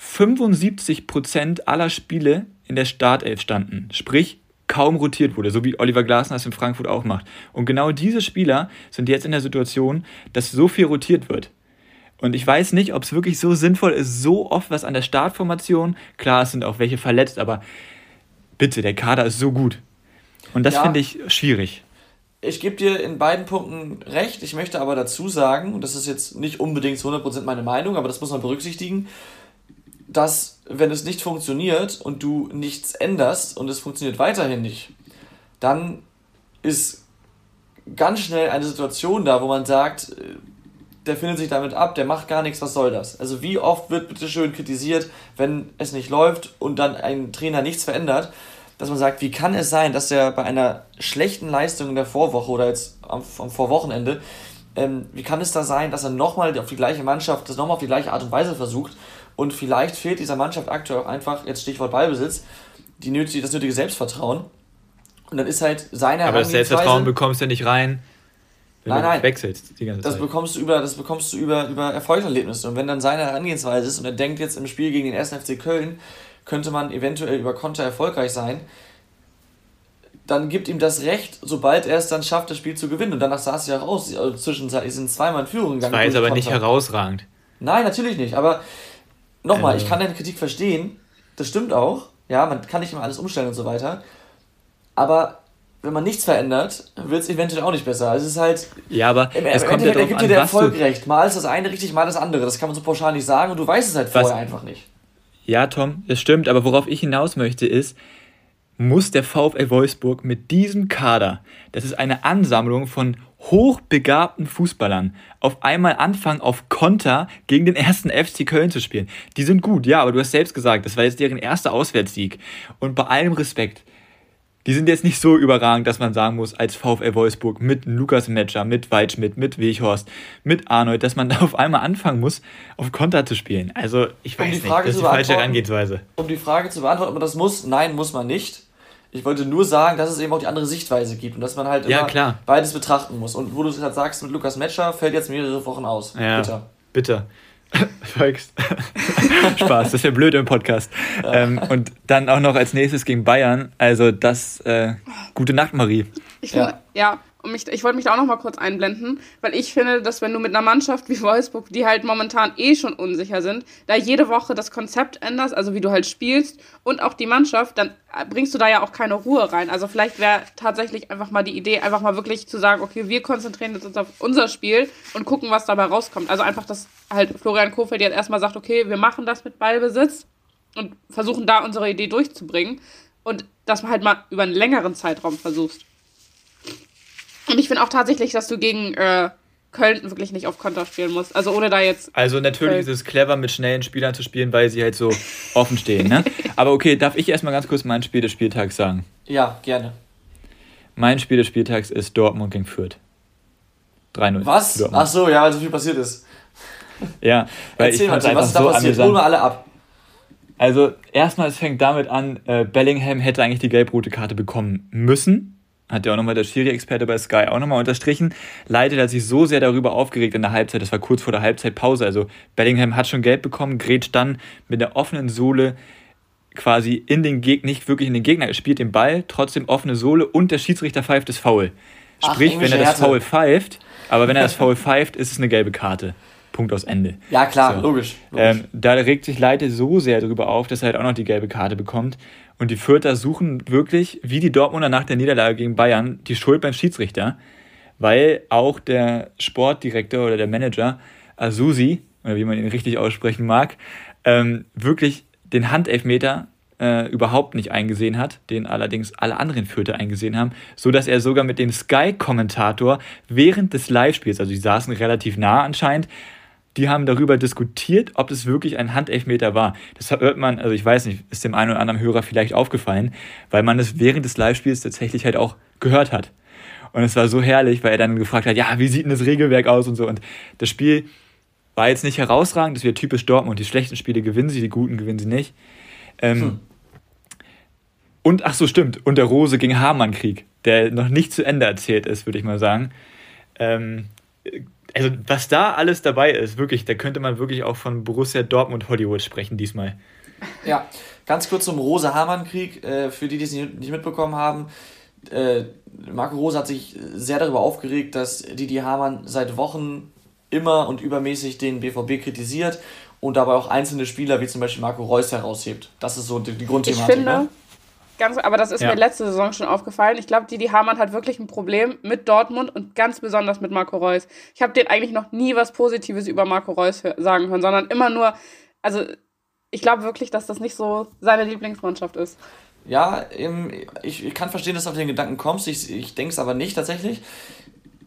75% aller Spiele in der Startelf standen. Sprich, kaum rotiert wurde, so wie Oliver Glasner es in Frankfurt auch macht. Und genau diese Spieler sind jetzt in der Situation, dass so viel rotiert wird. Und ich weiß nicht, ob es wirklich so sinnvoll ist, so oft was an der Startformation. Klar, es sind auch welche verletzt, aber bitte, der Kader ist so gut. Und das ja, finde ich schwierig. Ich gebe dir in beiden Punkten recht. Ich möchte aber dazu sagen, und das ist jetzt nicht unbedingt zu 100% meine Meinung, aber das muss man berücksichtigen, dass wenn es nicht funktioniert und du nichts änderst und es funktioniert weiterhin nicht, dann ist ganz schnell eine Situation da, wo man sagt, äh, der findet sich damit ab, der macht gar nichts, was soll das? Also wie oft wird bitte schön kritisiert, wenn es nicht läuft und dann ein Trainer nichts verändert, dass man sagt, wie kann es sein, dass er bei einer schlechten Leistung in der Vorwoche oder jetzt am, am Vorwochenende, ähm, wie kann es da sein, dass er nochmal auf die gleiche Mannschaft, das nochmal auf die gleiche Art und Weise versucht und vielleicht fehlt dieser Mannschaft aktuell auch einfach, jetzt Stichwort Ballbesitz, die nötige, das nötige Selbstvertrauen und dann ist halt seine Aber das Selbstvertrauen bekommst du nicht rein, wenn nein, nein. wechselst die ganze das Zeit. Bekommst du über, das bekommst du über, über Erfolgserlebnisse. Und wenn dann seine Herangehensweise ist und er denkt jetzt im Spiel gegen den 1. FC Köln, könnte man eventuell über Konter erfolgreich sein, dann gibt ihm das Recht, sobald er es dann schafft, das Spiel zu gewinnen. Und danach sah es ja auch aus. Also zwischenzeitlich sind zweimal in Führung gegangen. Das war jetzt aber Konter. nicht herausragend. Nein, natürlich nicht. Aber nochmal, äh. ich kann deine Kritik verstehen. Das stimmt auch. Ja, man kann nicht immer alles umstellen und so weiter. Aber wenn man nichts verändert, wird es eventuell auch nicht besser. Also es ist halt. Ja, aber im, es im kommt Endeffekt ja gibt dir der Erfolg recht. Mal ist das eine richtig, mal das andere. Das kann man so pauschal nicht sagen und du weißt es halt vorher was, einfach nicht. Ja, Tom, das stimmt, aber worauf ich hinaus möchte ist, muss der VfL Wolfsburg mit diesem Kader, das ist eine Ansammlung von hochbegabten Fußballern, auf einmal anfangen, auf Konter gegen den ersten FC Köln zu spielen. Die sind gut, ja, aber du hast selbst gesagt, das war jetzt deren erster Auswärtssieg. Und bei allem Respekt, die sind jetzt nicht so überragend, dass man sagen muss, als VfL Wolfsburg mit Lukas Metscher, mit Waldschmidt, mit Weghorst, mit Arnold, dass man da auf einmal anfangen muss, auf Konter zu spielen. Also, ich weiß um nicht, das ist die falsche Herangehensweise. Um die Frage zu beantworten, ob man das muss, nein, muss man nicht. Ich wollte nur sagen, dass es eben auch die andere Sichtweise gibt und dass man halt ja, immer beides betrachten muss. Und wo du es gerade sagst, mit Lukas Metscher fällt jetzt mehrere Wochen aus. Ja, bitter. bitter. Spaß, das ist ja blöd im Podcast. Ja. Ähm, und dann auch noch als nächstes gegen Bayern. Also das, äh, gute Nacht, Marie. Ich ja. ja, und mich, ich wollte mich da auch noch mal kurz einblenden, weil ich finde, dass wenn du mit einer Mannschaft wie Wolfsburg, die halt momentan eh schon unsicher sind, da jede Woche das Konzept änderst, also wie du halt spielst und auch die Mannschaft, dann bringst du da ja auch keine Ruhe rein. Also vielleicht wäre tatsächlich einfach mal die Idee, einfach mal wirklich zu sagen, okay, wir konzentrieren uns auf unser Spiel und gucken, was dabei rauskommt. Also einfach, dass halt Florian Kofeld jetzt erstmal sagt, okay, wir machen das mit Ballbesitz und versuchen da unsere Idee durchzubringen und dass man halt mal über einen längeren Zeitraum versuchst. Und ich finde auch tatsächlich, dass du gegen äh, Köln wirklich nicht auf Konter spielen musst. Also ohne da jetzt. Also natürlich Köln. ist es clever, mit schnellen Spielern zu spielen, weil sie halt so offen stehen. Ne? Aber okay, darf ich erstmal ganz kurz mein Spiel des Spieltags sagen? Ja, gerne. Mein Spiel des Spieltags ist Dortmund gegen Fürth. 3-0. Was? Ach so, ja, weil so viel passiert ist. Ja, weil Erzähl ich mal, was ist da so passiert? Holen wir alle ab. Also, erstmal, es fängt damit an, äh, Bellingham hätte eigentlich die gelb-rote Karte bekommen müssen hat ja auch nochmal der Schiri-Experte bei Sky auch nochmal unterstrichen. Leider hat sich so sehr darüber aufgeregt in der Halbzeit, das war kurz vor der Halbzeitpause. Also Bellingham hat schon Geld bekommen, grätscht dann mit der offenen Sohle quasi in den Gegner, nicht wirklich in den Gegner, er spielt den Ball, trotzdem offene Sohle und der Schiedsrichter pfeift das Foul. Sprich, Ach, wenn er das Foul pfeift, aber wenn er das Foul pfeift, ist es eine gelbe Karte. Punkt aus Ende. Ja, klar, so. logisch. logisch. Ähm, da regt sich Leite so sehr darüber auf, dass er halt auch noch die gelbe Karte bekommt. Und die Fürther suchen wirklich, wie die Dortmunder nach der Niederlage gegen Bayern, die Schuld beim Schiedsrichter, weil auch der Sportdirektor oder der Manager Azusi, oder wie man ihn richtig aussprechen mag, ähm, wirklich den Handelfmeter äh, überhaupt nicht eingesehen hat, den allerdings alle anderen Fürther eingesehen haben, so dass er sogar mit dem Sky-Kommentator während des Live-Spiels, also die saßen relativ nah anscheinend, die haben darüber diskutiert, ob es wirklich ein Handelfmeter war. Das hört man, also ich weiß nicht, ist dem einen oder anderen Hörer vielleicht aufgefallen, weil man es während des Live-Spiels tatsächlich halt auch gehört hat. Und es war so herrlich, weil er dann gefragt hat, ja, wie sieht denn das Regelwerk aus und so. Und das Spiel war jetzt nicht herausragend, das wäre typisch Dortmund. Die schlechten Spiele gewinnen sie, die guten gewinnen sie nicht. Ähm, hm. Und, ach so, stimmt, und der Rose gegen Hamann-Krieg, der noch nicht zu Ende erzählt ist, würde ich mal sagen. Ähm, also was da alles dabei ist, wirklich, da könnte man wirklich auch von Borussia Dortmund Hollywood sprechen diesmal. Ja, ganz kurz zum Rose-Hamann-Krieg, äh, für die, die es nicht mitbekommen haben. Äh, Marco Rose hat sich sehr darüber aufgeregt, dass Didi Hamann seit Wochen immer und übermäßig den BVB kritisiert und dabei auch einzelne Spieler wie zum Beispiel Marco Reus heraushebt. Das ist so die, die Grundthematik. Ich finde, ne? Ganz, aber das ist Ja. mir letzte Saison schon aufgefallen. Ich glaube, Didi Hamann hat wirklich ein Problem mit Dortmund und ganz besonders mit Marco Reus. Ich habe den eigentlich noch nie was Positives über Marco Reus hör- sagen hören, sondern immer nur, also ich glaube wirklich, dass das nicht so seine Lieblingsmannschaft ist. Ja, ich, ich kann verstehen, dass du auf den Gedanken kommst. Ich, ich denke es aber nicht tatsächlich.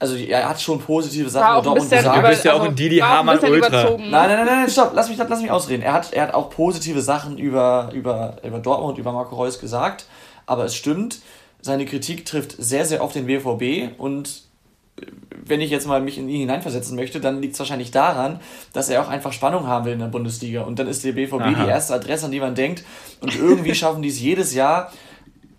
Also er hat schon positive Sachen über Dortmund gesagt. über, Du bist ja auch ein Didi Hamann Ultra. überzogen. ne? Nein, nein, nein, nein, stopp, lass mich, lass mich ausreden. Er hat, er hat auch positive Sachen über, über, über Dortmund, über Marco Reus gesagt, aber es stimmt, seine Kritik trifft sehr, sehr auf den BVB und äh, wenn ich jetzt mal mich in ihn hineinversetzen möchte, dann liegt es wahrscheinlich daran, dass er auch einfach Spannung haben will in der Bundesliga und dann ist der BVB Aha. die erste Adresse, an die man denkt und irgendwie schaffen die es jedes Jahr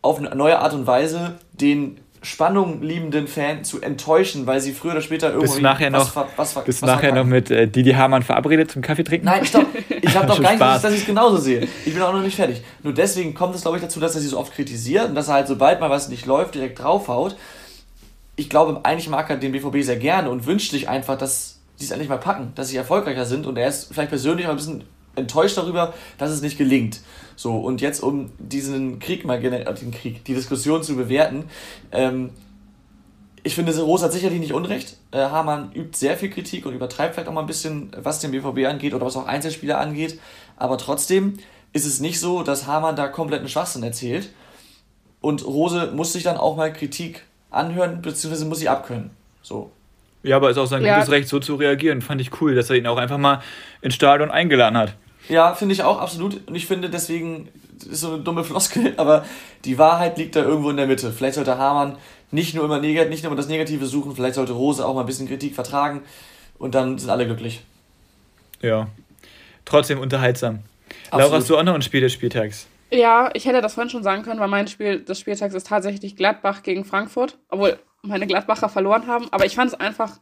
auf eine neue Art und Weise, den Spannung liebenden Fan zu enttäuschen, weil sie früher oder später irgendwie Bist nachher was, noch, ver- was, ver- bist was nachher noch mit äh, Didi Hamann verabredet zum Kaffee trinken? Nein, stopp. Ich habe doch gar nicht, dass ich es genauso sehe. Ich bin auch noch nicht fertig. Nur deswegen kommt es, glaube ich, dazu, dass er sie so oft kritisiert und dass er halt, sobald mal was nicht läuft, direkt draufhaut. Ich glaube, eigentlich mag er den BVB sehr gerne und wünscht sich einfach, dass sie es endlich mal packen, dass sie erfolgreicher sind und er ist vielleicht persönlich auch ein bisschen enttäuscht darüber, dass es nicht gelingt. So, und jetzt, um diesen Krieg mal, äh, den Krieg, die Diskussion zu bewerten, ähm, ich finde, Rose hat sicherlich nicht Unrecht. Äh, Hamann übt sehr viel Kritik und übertreibt vielleicht auch mal ein bisschen, was den BVB angeht oder was auch Einzelspieler angeht. Aber trotzdem ist es nicht so, dass Hamann da kompletten Schwachsinn erzählt. Und Rose muss sich dann auch mal Kritik anhören, beziehungsweise muss sie abkönnen. So. Ja, aber ist auch sein Ja. gutes Recht, so zu reagieren. Fand ich cool, dass er ihn auch einfach mal ins Stadion eingeladen hat. Ja, finde ich auch absolut. Und ich finde deswegen, das ist so eine dumme Floskel, aber die Wahrheit liegt da irgendwo in der Mitte. Vielleicht sollte Hamann nicht nur immer negativ, nicht nur immer das Negative suchen, vielleicht sollte Rose auch mal ein bisschen Kritik vertragen und dann sind alle glücklich. Ja. Trotzdem unterhaltsam. Absolut. Laura, hast du auch noch ein Spiel des Spieltags? Ja, ich hätte das vorhin schon sagen können, weil mein Spiel des Spieltags ist tatsächlich Gladbach gegen Frankfurt, obwohl meine Gladbacher verloren haben. Aber ich fand es einfach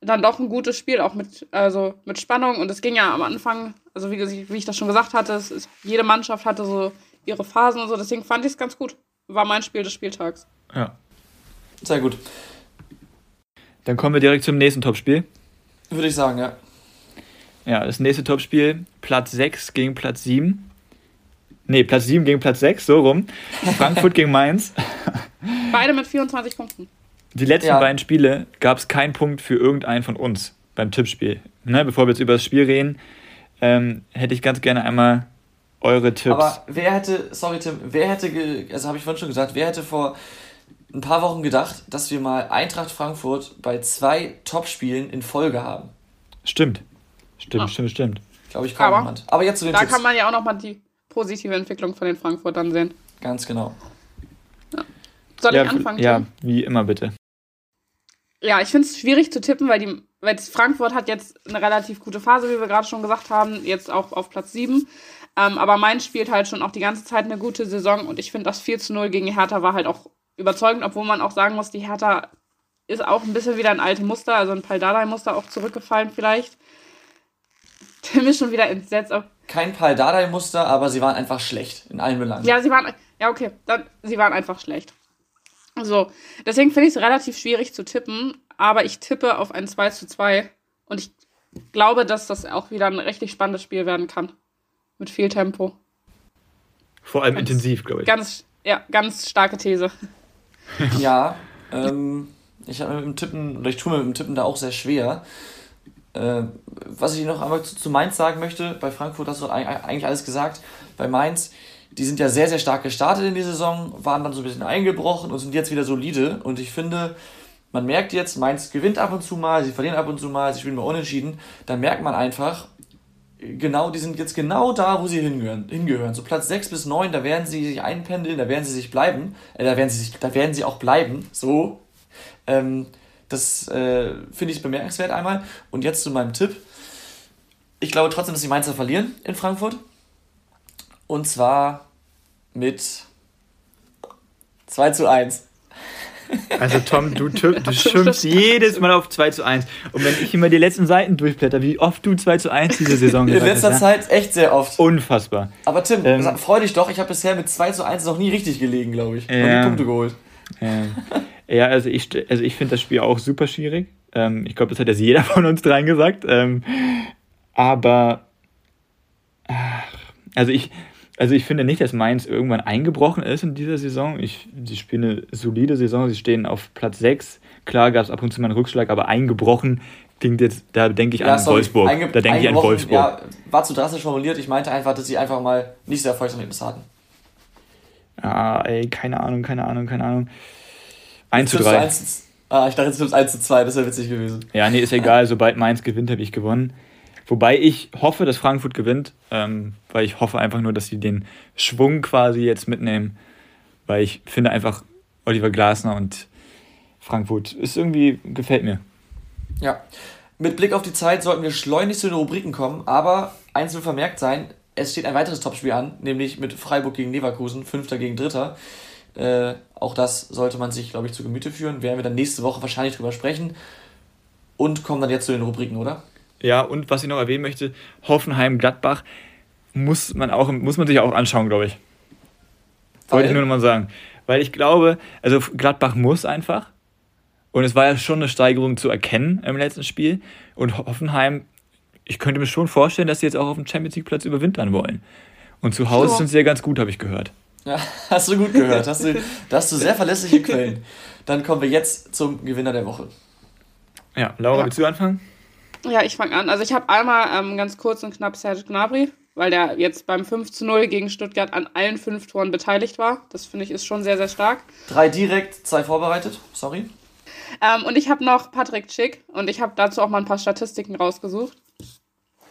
dann doch ein gutes Spiel, auch mit, also mit Spannung. Und es ging ja am Anfang, also wie, wie ich das schon gesagt hatte, es ist, jede Mannschaft hatte so ihre Phasen und so. Deswegen fand ich es ganz gut. War mein Spiel des Spieltags. Ja. Sehr gut. Dann kommen wir direkt zum nächsten Topspiel. Würde ich sagen, ja. Ja, das nächste Topspiel, Platz 6 gegen Platz 7. Nee, Platz 7 gegen Platz 6, so rum. Frankfurt gegen Mainz. Beide mit 24 Punkten. Die letzten Ja. beiden Spiele gab es keinen Punkt für irgendeinen von uns beim Tippspiel. Ne, bevor wir jetzt über das Spiel reden, ähm, hätte ich ganz gerne einmal eure Tipps. Aber wer hätte, sorry Tim, wer hätte, also habe ich vorhin schon gesagt, wer hätte vor ein paar Wochen gedacht, dass wir mal Eintracht Frankfurt bei zwei Topspielen in Folge haben? Stimmt. Stimmt, Ah. stimmt, stimmt. Glaube ich kaum Aber- jemand. Aber jetzt zu den Da Tipps. kann man ja auch nochmal die positive Entwicklung von den Frankfurtern sehen. Ganz genau. Soll ja, ich anfangen? ja, Tim? wie immer bitte. Ja, ich finde es schwierig zu tippen, weil, die, weil Frankfurt hat jetzt eine relativ gute Phase, wie wir gerade schon gesagt haben, jetzt auch auf Platz 7. Ähm, aber Mainz spielt halt schon auch die ganze Zeit eine gute Saison und ich finde, das 4 zu 0 gegen Hertha war halt auch überzeugend, obwohl man auch sagen muss, die Hertha ist auch ein bisschen wieder ein alte Muster, also ein Paldadei-Muster auch zurückgefallen vielleicht. Tim ist schon wieder entsetzt. Auf, Kein Pal Dardai-Muster, aber sie waren einfach schlecht in allen Belangen. ja, sie waren, ja okay, dann, sie waren einfach schlecht. So, deswegen finde ich es relativ schwierig zu tippen, aber ich tippe auf ein 2 zu 2 und ich glaube, dass das auch wieder ein richtig spannendes Spiel werden kann. Mit viel Tempo. Vor allem Ganz- intensiv, glaube ich. Ganz, ja, ganz starke These. Ja, ähm, ich habe mit dem Tippen, oder ich tue mir mit dem Tippen da auch sehr schwer. Äh, was ich noch einmal zu, zu Mainz sagen möchte, bei Frankfurt hast du eig- eigentlich alles gesagt. Bei Mainz, die sind ja sehr, sehr stark gestartet in die Saison, waren dann so ein bisschen eingebrochen und sind jetzt wieder solide. Und ich finde, man merkt jetzt, Mainz gewinnt ab und zu mal, sie verlieren ab und zu mal, sie spielen mal unentschieden. Dann merkt man einfach, genau, die sind jetzt genau da, wo sie hingehören. hingehören. So Platz 6 bis 9, da werden sie sich einpendeln, da werden sie sich bleiben. Äh, da, werden sie sich, da werden sie auch bleiben. So. Ähm, das äh, finde ich bemerkenswert einmal. Und jetzt zu meinem Tipp. Ich glaube trotzdem, dass die Mainzer verlieren in Frankfurt. Und zwar mit 2 zu 1. Also Tom, du, du schimpfst jedes Mal auf 2 zu 1. Und wenn ich immer die letzten Seiten durchblätter, wie oft du 2 zu 1 diese Saison gesagt hast. In letzter hast, Zeit echt sehr oft. Unfassbar. Aber Tim, ähm, freu dich doch, ich habe bisher mit 2 zu 1 noch nie richtig gelegen, glaube ich. Ja. Und die Punkte geholt. Ja, ja also ich, also ich finde das Spiel auch super schwierig. Ähm, ich glaube, das hat jetzt jeder von uns dreien gesagt. Ähm, aber also ich, also ich finde nicht, dass Mainz irgendwann eingebrochen ist in dieser Saison. Ich, sie spielen eine solide Saison, sie stehen auf Platz 6. Klar gab es ab und zu mal einen Rückschlag, aber eingebrochen klingt jetzt, da denke ich ja, an sorry, Wolfsburg. Da denke ich an Wolfsburg. Ja, war zu drastisch formuliert. Ich meinte einfach, dass sie einfach mal nicht so Erfolgserlebnis hatten. Ja, ey, keine Ahnung, keine Ahnung, keine Ahnung. 1 zu 3. ah, ich dachte, jetzt 1 zu 2, das wäre witzig gewesen. Ja, nee, ist egal. Sobald Mainz gewinnt, habe ich gewonnen. Wobei ich hoffe, dass Frankfurt gewinnt, ähm, weil ich hoffe einfach nur, dass sie den Schwung quasi jetzt mitnehmen. Weil ich finde einfach Oliver Glasner und Frankfurt ist irgendwie, gefällt mir. Ja. Mit Blick auf die Zeit sollten wir schleunigst zu den Rubriken kommen, aber eins will vermerkt sein, es steht ein weiteres Topspiel an, nämlich mit Freiburg gegen Leverkusen, Fünfter gegen Dritter. Äh, auch das sollte man sich, glaube ich, zu Gemüte führen. Werden wir dann nächste Woche wahrscheinlich drüber sprechen. Und kommen dann jetzt zu den Rubriken, oder? Ja, und was ich noch erwähnen möchte, Hoffenheim-Gladbach muss man, auch, muss man sich auch anschauen, glaube ich. Wollte ich nur noch mal sagen. Weil ich glaube, also Gladbach muss einfach. Und es war ja schon eine Steigerung zu erkennen im letzten Spiel. Und Hoffenheim, ich könnte mir schon vorstellen, dass sie jetzt auch auf dem Champions League-Platz überwintern wollen. Und zu Hause so. sind sie ja ganz gut, habe ich gehört. Ja, hast du gut gehört. Hast du, da hast du sehr verlässliche Quellen. Dann kommen wir jetzt zum Gewinner der Woche. Ja, Laura, ja. willst du anfangen? Ja, ich fange an. Also ich habe einmal ähm, ganz kurz und knapp Serge Gnabry, weil der jetzt beim 5 zu 0 gegen Stuttgart an allen fünf Toren beteiligt war. Das finde ich ist schon sehr, sehr stark. Drei direkt, zwei vorbereitet. Sorry. Ähm, und ich habe noch Patrick Schick und ich habe dazu auch mal ein paar Statistiken rausgesucht.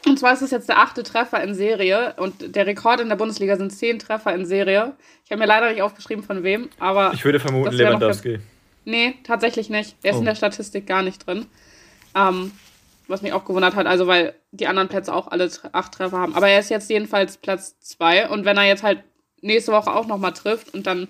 Und zwar ist es jetzt der achte Treffer in Serie und der Rekord in der Bundesliga sind zehn Treffer in Serie. Ich habe mir leider nicht aufgeschrieben von wem, aber. Ich würde vermuten Lewandowski. Nee, tatsächlich nicht. Der ist oh. in der Statistik gar nicht drin. Ähm, was mich auch gewundert hat, also weil die anderen Plätze auch alle acht Treffer haben. Aber er ist jetzt jedenfalls Platz zwei und wenn er jetzt halt nächste Woche auch nochmal trifft und dann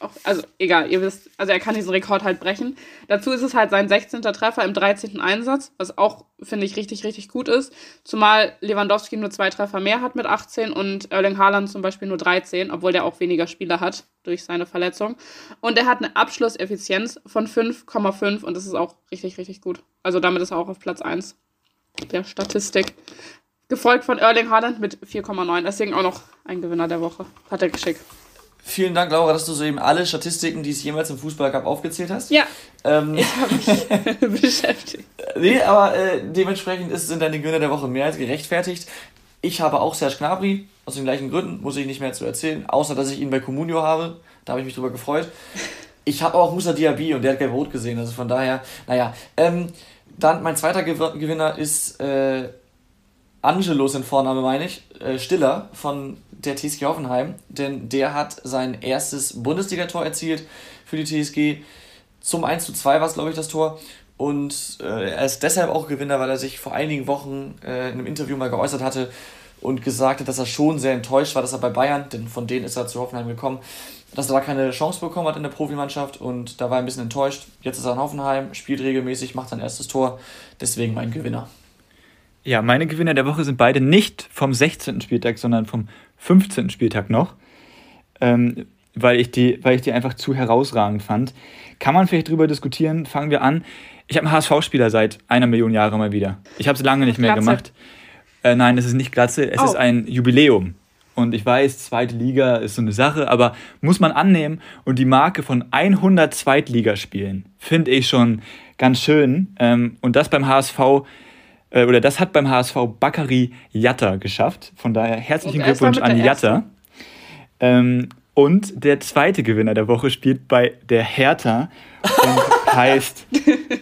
auch, also egal, ihr wisst, also er kann diesen Rekord halt brechen. Dazu ist es halt sein 16. Treffer im 13. Einsatz, was auch, finde ich, richtig, richtig gut ist. Zumal Lewandowski nur zwei Treffer mehr hat mit 18 und Erling Haaland zum Beispiel nur 13, obwohl der auch weniger Spieler hat durch seine Verletzung. Und er hat eine Abschlusseffizienz von 5,5 und das ist auch richtig, richtig gut. Also damit ist er auch auf Platz 1 der Statistik. Gefolgt von Erling Haaland mit 4,9. Deswegen auch noch ein Gewinner der Woche. Hat er geschickt. Vielen Dank, Laura, dass du so eben alle Statistiken, die es jemals im Fußball gab, aufgezählt hast. Ja. Ähm, ich habe mich beschäftigt. Nee, aber äh, dementsprechend ist, sind deine Gewinner der Woche mehr als gerechtfertigt. Ich habe auch Serge Gnabry, aus den gleichen Gründen, muss ich nicht mehr zu erzählen, außer dass ich ihn bei Comunio habe. Da habe ich mich drüber gefreut. Ich habe auch Musa Diaby und der hat gelb-rot gesehen, also von daher, naja. Ähm, dann mein zweiter Gewinner ist äh, Angelo, sein Vorname meine ich, äh, Stiller von der TSG Hoffenheim, denn der hat sein erstes Bundesligator erzielt für die TSG. Zum 1 zu 2 war es, glaube ich, das Tor. Und äh, er ist deshalb auch Gewinner, weil er sich vor einigen Wochen äh, in einem Interview mal geäußert hatte und gesagt hat, dass er schon sehr enttäuscht war, dass er bei Bayern, denn von denen ist er zu Hoffenheim gekommen, dass er da keine Chance bekommen hat in der Profimannschaft und da war er ein bisschen enttäuscht. Jetzt ist er in Hoffenheim, spielt regelmäßig, macht sein erstes Tor, deswegen mein Gewinner. Ja, meine Gewinner der Woche sind beide nicht vom 16. Spieltag, sondern vom 15. Spieltag noch, ähm, weil, ich die, weil ich die einfach zu herausragend fand. Kann man vielleicht drüber diskutieren? Fangen wir an. Ich habe einen HSV-Spieler seit einer Million Jahre mal wieder. Ich habe es lange nicht mehr Glatze. gemacht. Äh, nein, es ist nicht Glatze, es oh. ist ein Jubiläum. Und ich weiß, zweite Liga ist so eine Sache, aber muss man annehmen. Und die Marke von 100 Zweitligaspielen finde ich schon ganz schön. Ähm, und das beim HSV äh, oder das hat beim HSV Bakary Jatta geschafft. Von daher herzlichen Glückwunsch an Jatta. Ähm, und der zweite Gewinner der Woche spielt bei der Hertha und heißt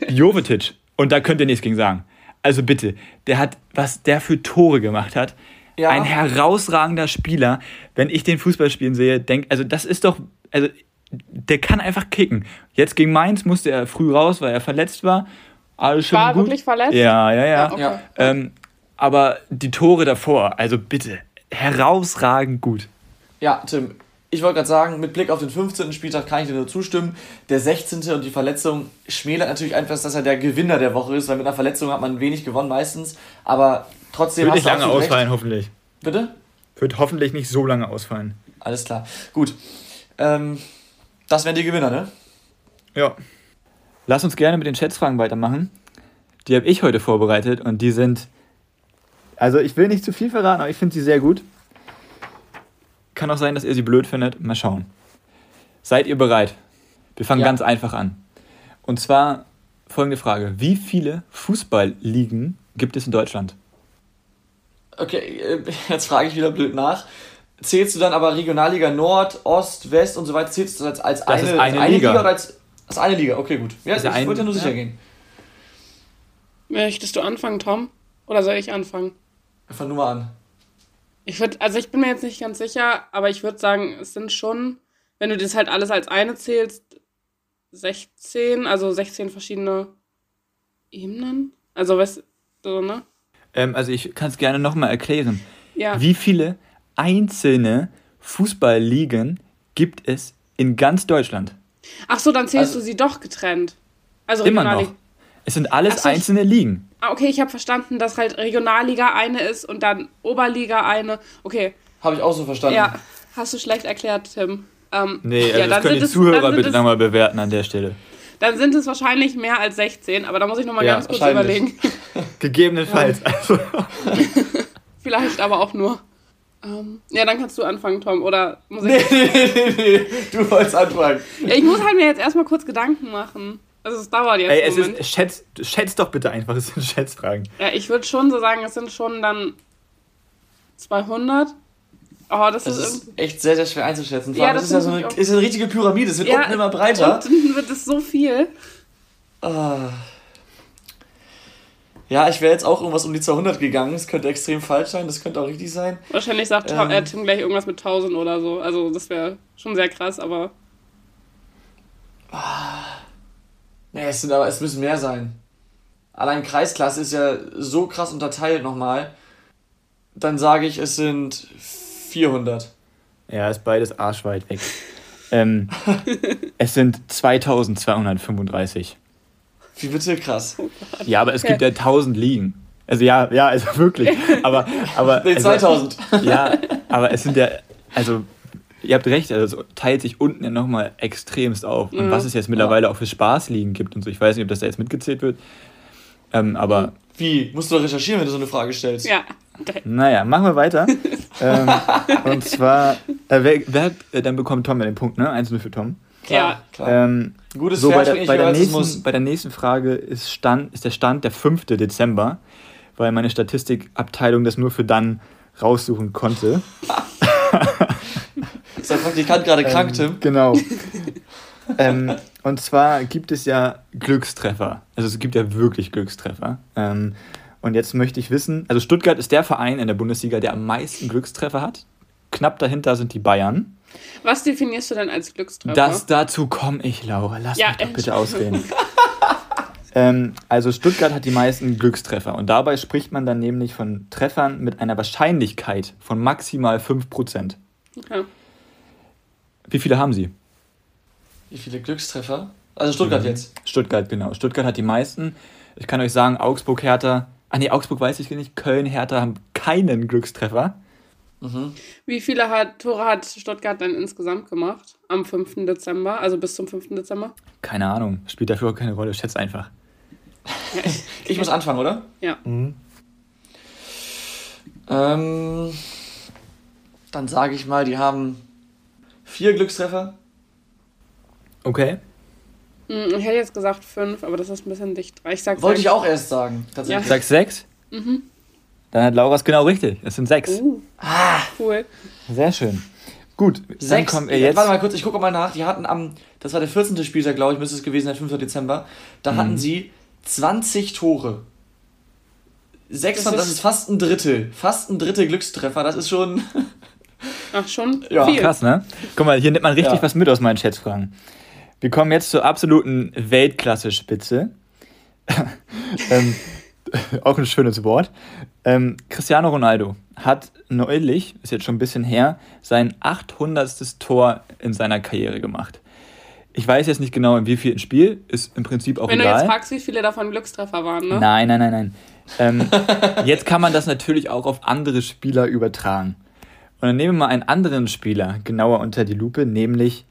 Jovetic. Und da könnt ihr nichts gegen sagen. Also bitte, der hat, was der für Tore gemacht hat. Ja. Ein herausragender Spieler. Wenn ich den Fußball spielen sehe, denk, also das ist doch, also der kann einfach kicken. Jetzt gegen Mainz musste er früh raus, weil er verletzt war. Alles schon War gut. wirklich verletzt? Ja, ja, ja. ja, okay. ähm, aber die Tore davor, also bitte, herausragend gut. Ja, Tim, ich wollte gerade sagen, mit Blick auf den 15. Spieltag kann ich dir nur zustimmen. Der 16. und die Verletzung schmälert natürlich einfach, dass er der Gewinner der Woche ist, weil mit einer Verletzung hat man wenig gewonnen meistens. Aber trotzdem Wird nicht lange ausfallen, recht. hoffentlich. Bitte? Wird hoffentlich nicht so lange ausfallen. Alles klar. Gut. Ähm, das wären die Gewinner, ne? Ja. Lass uns gerne mit den Schätzfragen weitermachen. Die habe ich heute vorbereitet und die sind. Also, ich will nicht zu viel verraten, aber ich finde sie sehr gut. Kann auch sein, dass ihr sie blöd findet. Mal schauen. Seid ihr bereit? Wir fangen Ja. ganz einfach an. Und zwar folgende Frage: Wie viele Fußballligen gibt es in Deutschland? Okay, äh, jetzt frage ich wieder blöd nach. Zählst du dann aber Regionalliga Nord, Ost, West und so weiter? Zählst du das als, als Das eine, ist eine als Liga. oder als, als eine Liga? Okay, gut. Ja, ist ich ja ein- wollte ja nur sicher ja. gehen. Möchtest du anfangen, Tom? Oder soll ich anfangen? Fang nur mal an. Ich würde, also ich bin mir jetzt nicht ganz sicher, aber ich würde sagen, es sind schon, wenn du das halt alles als eine zählst, 16, also 16 verschiedene Ebenen. Also weißt du, ne? Ähm, also, ich kann es gerne nochmal erklären. Ja. Wie viele einzelne Fußballligen gibt es in ganz Deutschland? Ach so, dann zählst Also- du sie doch getrennt. Also Immer Regionalliga. noch. Es sind alles so, einzelne Ligen. Ah, okay, ich habe verstanden, dass halt Regionalliga eine ist und dann Oberliga eine. Okay, Habe ich auch so verstanden. ja, hast du schlecht erklärt, Tim. Ähm, Nee, also ja, das können die es- Zuhörer bitte nochmal bewerten an der Stelle. Dann sind es wahrscheinlich mehr als 16, aber da muss ich nochmal Ja, ganz kurz überlegen. Gegebenenfalls. Also, Vielleicht aber auch nur. Ähm, ja, dann kannst du anfangen, Tom. Oder muss ich. Nee, nee, nee, nee, du wolltest anfangen. Ja, ich muss halt mir jetzt erstmal kurz Gedanken machen. Also es dauert jetzt ey, es Moment. ist, schätz, schätz doch bitte einfach, es sind Schätzfragen. Ja, ich würde schon so sagen, es sind schon dann 200. Oh, das, Das ist, ist echt sehr, sehr schwer einzuschätzen. Vor Ja, das das ist ja so eine, ist ja eine richtige Pyramide. Es wird Ja, unten immer breiter. Unten wird es so viel. Ah. Ja, ich wäre jetzt auch irgendwas um die 200 gegangen. Das könnte extrem falsch sein. Das könnte auch richtig sein. Wahrscheinlich sagt Ähm. äh, Tim gleich irgendwas mit 1000 oder so. Also das wäre schon sehr krass, aber Nee, es, sind aber, es müssen mehr sein. Allein Kreisklasse ist ja so krass unterteilt nochmal. Dann sage ich, es sind 400. Ja, ist beides arschweit weg. ähm, es sind 2235. Wie bitte? Krass. Ja, aber es gibt ja 1000 Ligen. Also ja, ja, also wirklich. Aber, aber Nee, also, 2000. Ja, aber es sind ja, also ihr habt recht, also es teilt sich unten ja nochmal extremst auf. Und Ja. was es jetzt mittlerweile auch für Spaßligen gibt und so, ich weiß nicht, ob das da jetzt mitgezählt wird. Ähm, aber Wie? Musst du doch recherchieren, wenn du so eine Frage stellst. ja. naja, machen wir weiter. ähm, und zwar, äh, wer, wer hat, äh, dann bekommt Tom ja den Punkt, ne? 1-0 für Tom. Klar, Ja. klar. Ähm, Gutes so, bei der, bei, der nächsten, muss. bei der nächsten Frage ist, Stand, ist der Stand der 5. Dezember, weil meine Statistikabteilung das nur für dann raussuchen konnte. Ist der Praktikant gerade krank, Tim? Genau. ähm, und zwar gibt es ja Glückstreffer. Also es gibt ja wirklich Glückstreffer. Ähm, und jetzt möchte ich wissen, also Stuttgart ist der Verein in der Bundesliga, der am meisten Glückstreffer hat. Knapp dahinter sind die Bayern. Was definierst du denn als Glückstreffer? Das dazu komme ich, Laura. Lass Ja, mich doch bitte ausreden. ähm, also Stuttgart hat die meisten Glückstreffer. Und dabei spricht man dann nämlich von Treffern mit einer Wahrscheinlichkeit von maximal 5%. Okay. Wie viele haben sie? Wie viele Glückstreffer? Also Stuttgart jetzt. Stuttgart, genau. Stuttgart hat die meisten. Ich kann euch sagen, Augsburg, Hertha. Ah nee, Augsburg weiß ich nicht. Köln, Hertha haben keinen Glückstreffer. Wie viele hat, Tore hat Stuttgart denn insgesamt gemacht am 5. Dezember, also bis zum 5. Dezember? Keine Ahnung. Spielt dafür auch keine Rolle. Schätz einfach. Ich muss anfangen, oder? Ja. Ähm, dann sage ich mal, die haben vier Glückstreffer. Okay. Hm, Ich hätte jetzt gesagt 5, aber das ist ein bisschen dicht. Ich sag Wollte ich sechs. auch erst sagen, tatsächlich. Sagst sechs? Mhm. Dann hat Laura es genau richtig. Es sind sechs. Uh, cool. Sehr schön. Gut, dann Sechs. kommen wir jetzt. Warte mal kurz, ich gucke mal nach. Die hatten am, das war der 14. Spieltag, glaube ich, müsste es gewesen sein, 5. Dezember. Da Mhm. hatten sie 20 Tore. Sechs Das von, das ist- ist fast ein Drittel. Fast ein Drittel Glückstreffer. Das ist schon. Ach, schon Ja, viel. Krass, ne? Guck mal, hier nimmt man richtig Ja. was mit aus meinen Schätzfragen. Wir kommen jetzt zur absoluten Weltklasse-Spitze. ähm, auch ein schönes Wort. Ähm, Cristiano Ronaldo hat neulich, ist jetzt schon ein bisschen her, sein 800. Tor in seiner Karriere gemacht. Ich weiß jetzt nicht genau, in wie viel Spiel, ist im Prinzip auch Wenn egal. du jetzt fragst, wie viele davon Glückstreffer waren, ne? Nein, nein, nein, nein. Ähm, jetzt kann man das natürlich auch auf andere Spieler übertragen. Und dann nehmen wir mal einen anderen Spieler genauer unter die Lupe, nämlich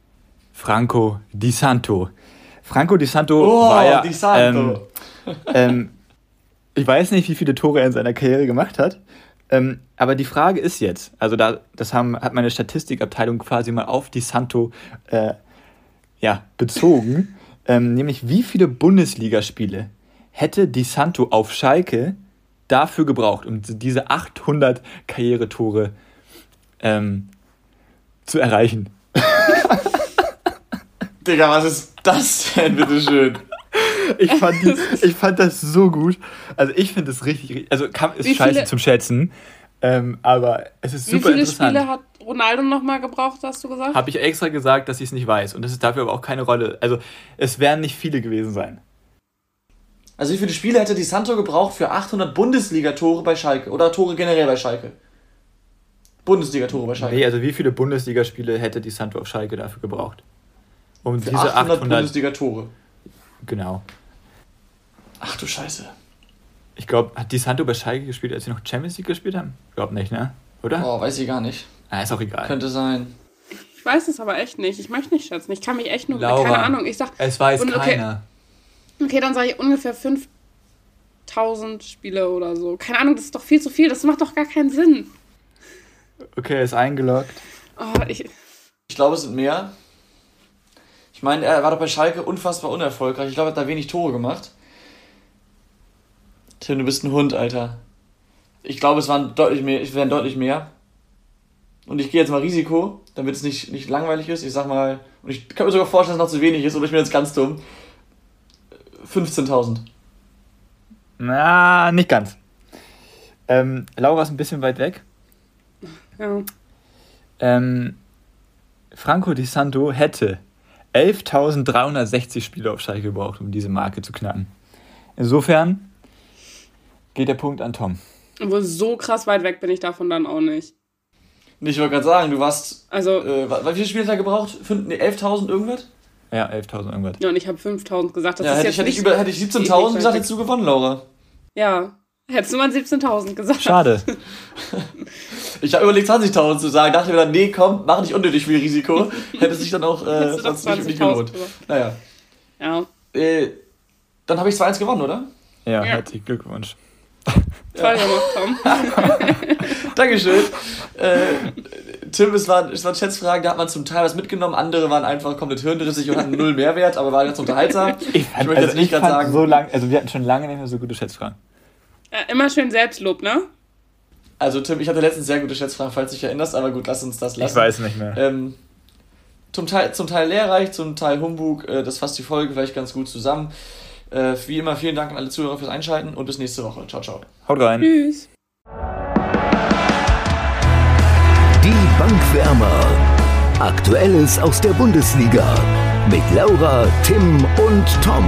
Franco Di Santo. Franco Di Santo Oh, war ja, Di Santo. Ähm, ähm, ich weiß nicht, wie viele Tore er in seiner Karriere gemacht hat. Ähm, aber die Frage ist jetzt, also da, das haben, hat meine Statistikabteilung quasi mal auf Di Santo äh, ja, bezogen, ähm, nämlich wie viele Bundesligaspiele hätte Di Santo auf Schalke dafür gebraucht, um diese 800 Karrieretore ähm, zu erreichen? Digga, was ist das denn, bitteschön? Ich fand, die, ich fand das so gut. Also ich finde es richtig, richtig, also kann, ist Wie scheiße viele- zum Schätzen, ähm, aber es ist Wie super viele interessant. Spiele hat Ronaldo nochmal gebraucht, hast du gesagt? Habe ich extra gesagt, dass ich es nicht weiß und das ist dafür aber auch keine Rolle. Also es werden nicht viele gewesen sein. Also wie viele Spiele hätte Di Santo gebraucht für 800 Bundesliga-Tore bei Schalke? Oder Tore generell bei Schalke? Bundesliga-Tore bei Schalke. Nee, also wie viele Bundesligaspiele hätte die Santo auf Schalke dafür gebraucht? Um für diese 800, 800, Bundesliga-Tore. genau. Ach du Scheiße. Ich glaube, hat die Santo bei Schalke gespielt, als sie noch Champions League gespielt haben? Glaub nicht, ne? Oder? Oh, weiß ich gar nicht. Ah, ist auch egal. Könnte sein. Ich weiß es aber echt nicht. Ich möchte nicht schätzen. Ich kann mich echt nur. Laura, keine Ahnung. Ich sag. Es weiß Und okay. keiner. Okay, dann sage ich ungefähr 5000 Spiele oder so. Keine Ahnung, das ist doch viel zu viel. Das macht doch gar keinen Sinn. Okay, er ist eingeloggt. Oh, ich, Ich glaube, es sind mehr. Ich meine, er war doch bei Schalke unfassbar unerfolgreich. Ich glaube, er hat da wenig Tore gemacht. Tim, du bist ein Hund, Alter. Ich glaube, es waren deutlich mehr. Es wären deutlich mehr. Und ich gehe jetzt mal Risiko, damit es nicht, nicht langweilig ist. Ich sag mal, und ich kann mir sogar vorstellen, dass es noch zu wenig ist, oder ich bin jetzt ganz dumm. 15.000. Na, nicht ganz. Ähm, Laura ist ein bisschen weit weg. ja. Ähm, Franco Di Santo hätte 11.360 Spiele auf Schalke gebraucht, um diese Marke zu knacken. Insofern geht der Punkt an Tom. Obwohl, so krass weit weg bin ich davon dann auch nicht. Ich wollte gerade sagen, du warst. Also, Äh, wie viele Spiele hat er gebraucht? Fünf- nee, 11.000 irgendwas? Ja, 11.000 irgendwas. ja, und ich habe 5000 gesagt. Das ja, ist hätte jetzt ich, hätte, ich über, hätte ich ewig 17.000 weit gesagt, hättest du gewonnen, Laura. Ja, hättest du mal 17.000 gesagt. Schade. Ich habe überlegt, 20.000 zu sagen, dachte mir dann, nee, komm, mach nicht unnötig viel Risiko. Hätte sich dann auch äh, Hättest du doch sonst nicht, nicht 20.000 gelohnt. Naja. Ja, Äh, dann habe ich 2-1 gewonnen, oder? Ja, Ja. herzlichen Glückwunsch. Toll gemacht, Tom. Dankeschön. äh, Tim, es waren, es waren Schätzfragen, da hat man zum Teil was mitgenommen, andere waren einfach komplett hirnrissig und hatten null Mehrwert, aber waren ganz unterhaltsam. Ich, Ich möchte jetzt nicht gerade fand sagen, so lang, also wir hatten schon lange nicht mehr so gute Schätzfragen. Äh, immer schön Selbstlob, ne? also Tim, ich hatte letztens sehr gute Schätzfragen, falls du dich erinnerst, aber gut, lass uns das lassen. Ich weiß nicht mehr. Ähm, zum, Teil, zum Teil lehrreich, zum Teil Humbug. Äh, das fasst die Folge vielleicht ganz gut zusammen. Äh, wie immer, vielen Dank an alle Zuhörer fürs Einschalten und bis nächste Woche. Ciao, ciao. Haut rein. Tschüss. Die Bankwärmer. Aktuelles aus der Bundesliga. Mit Laura, Tim und Tom.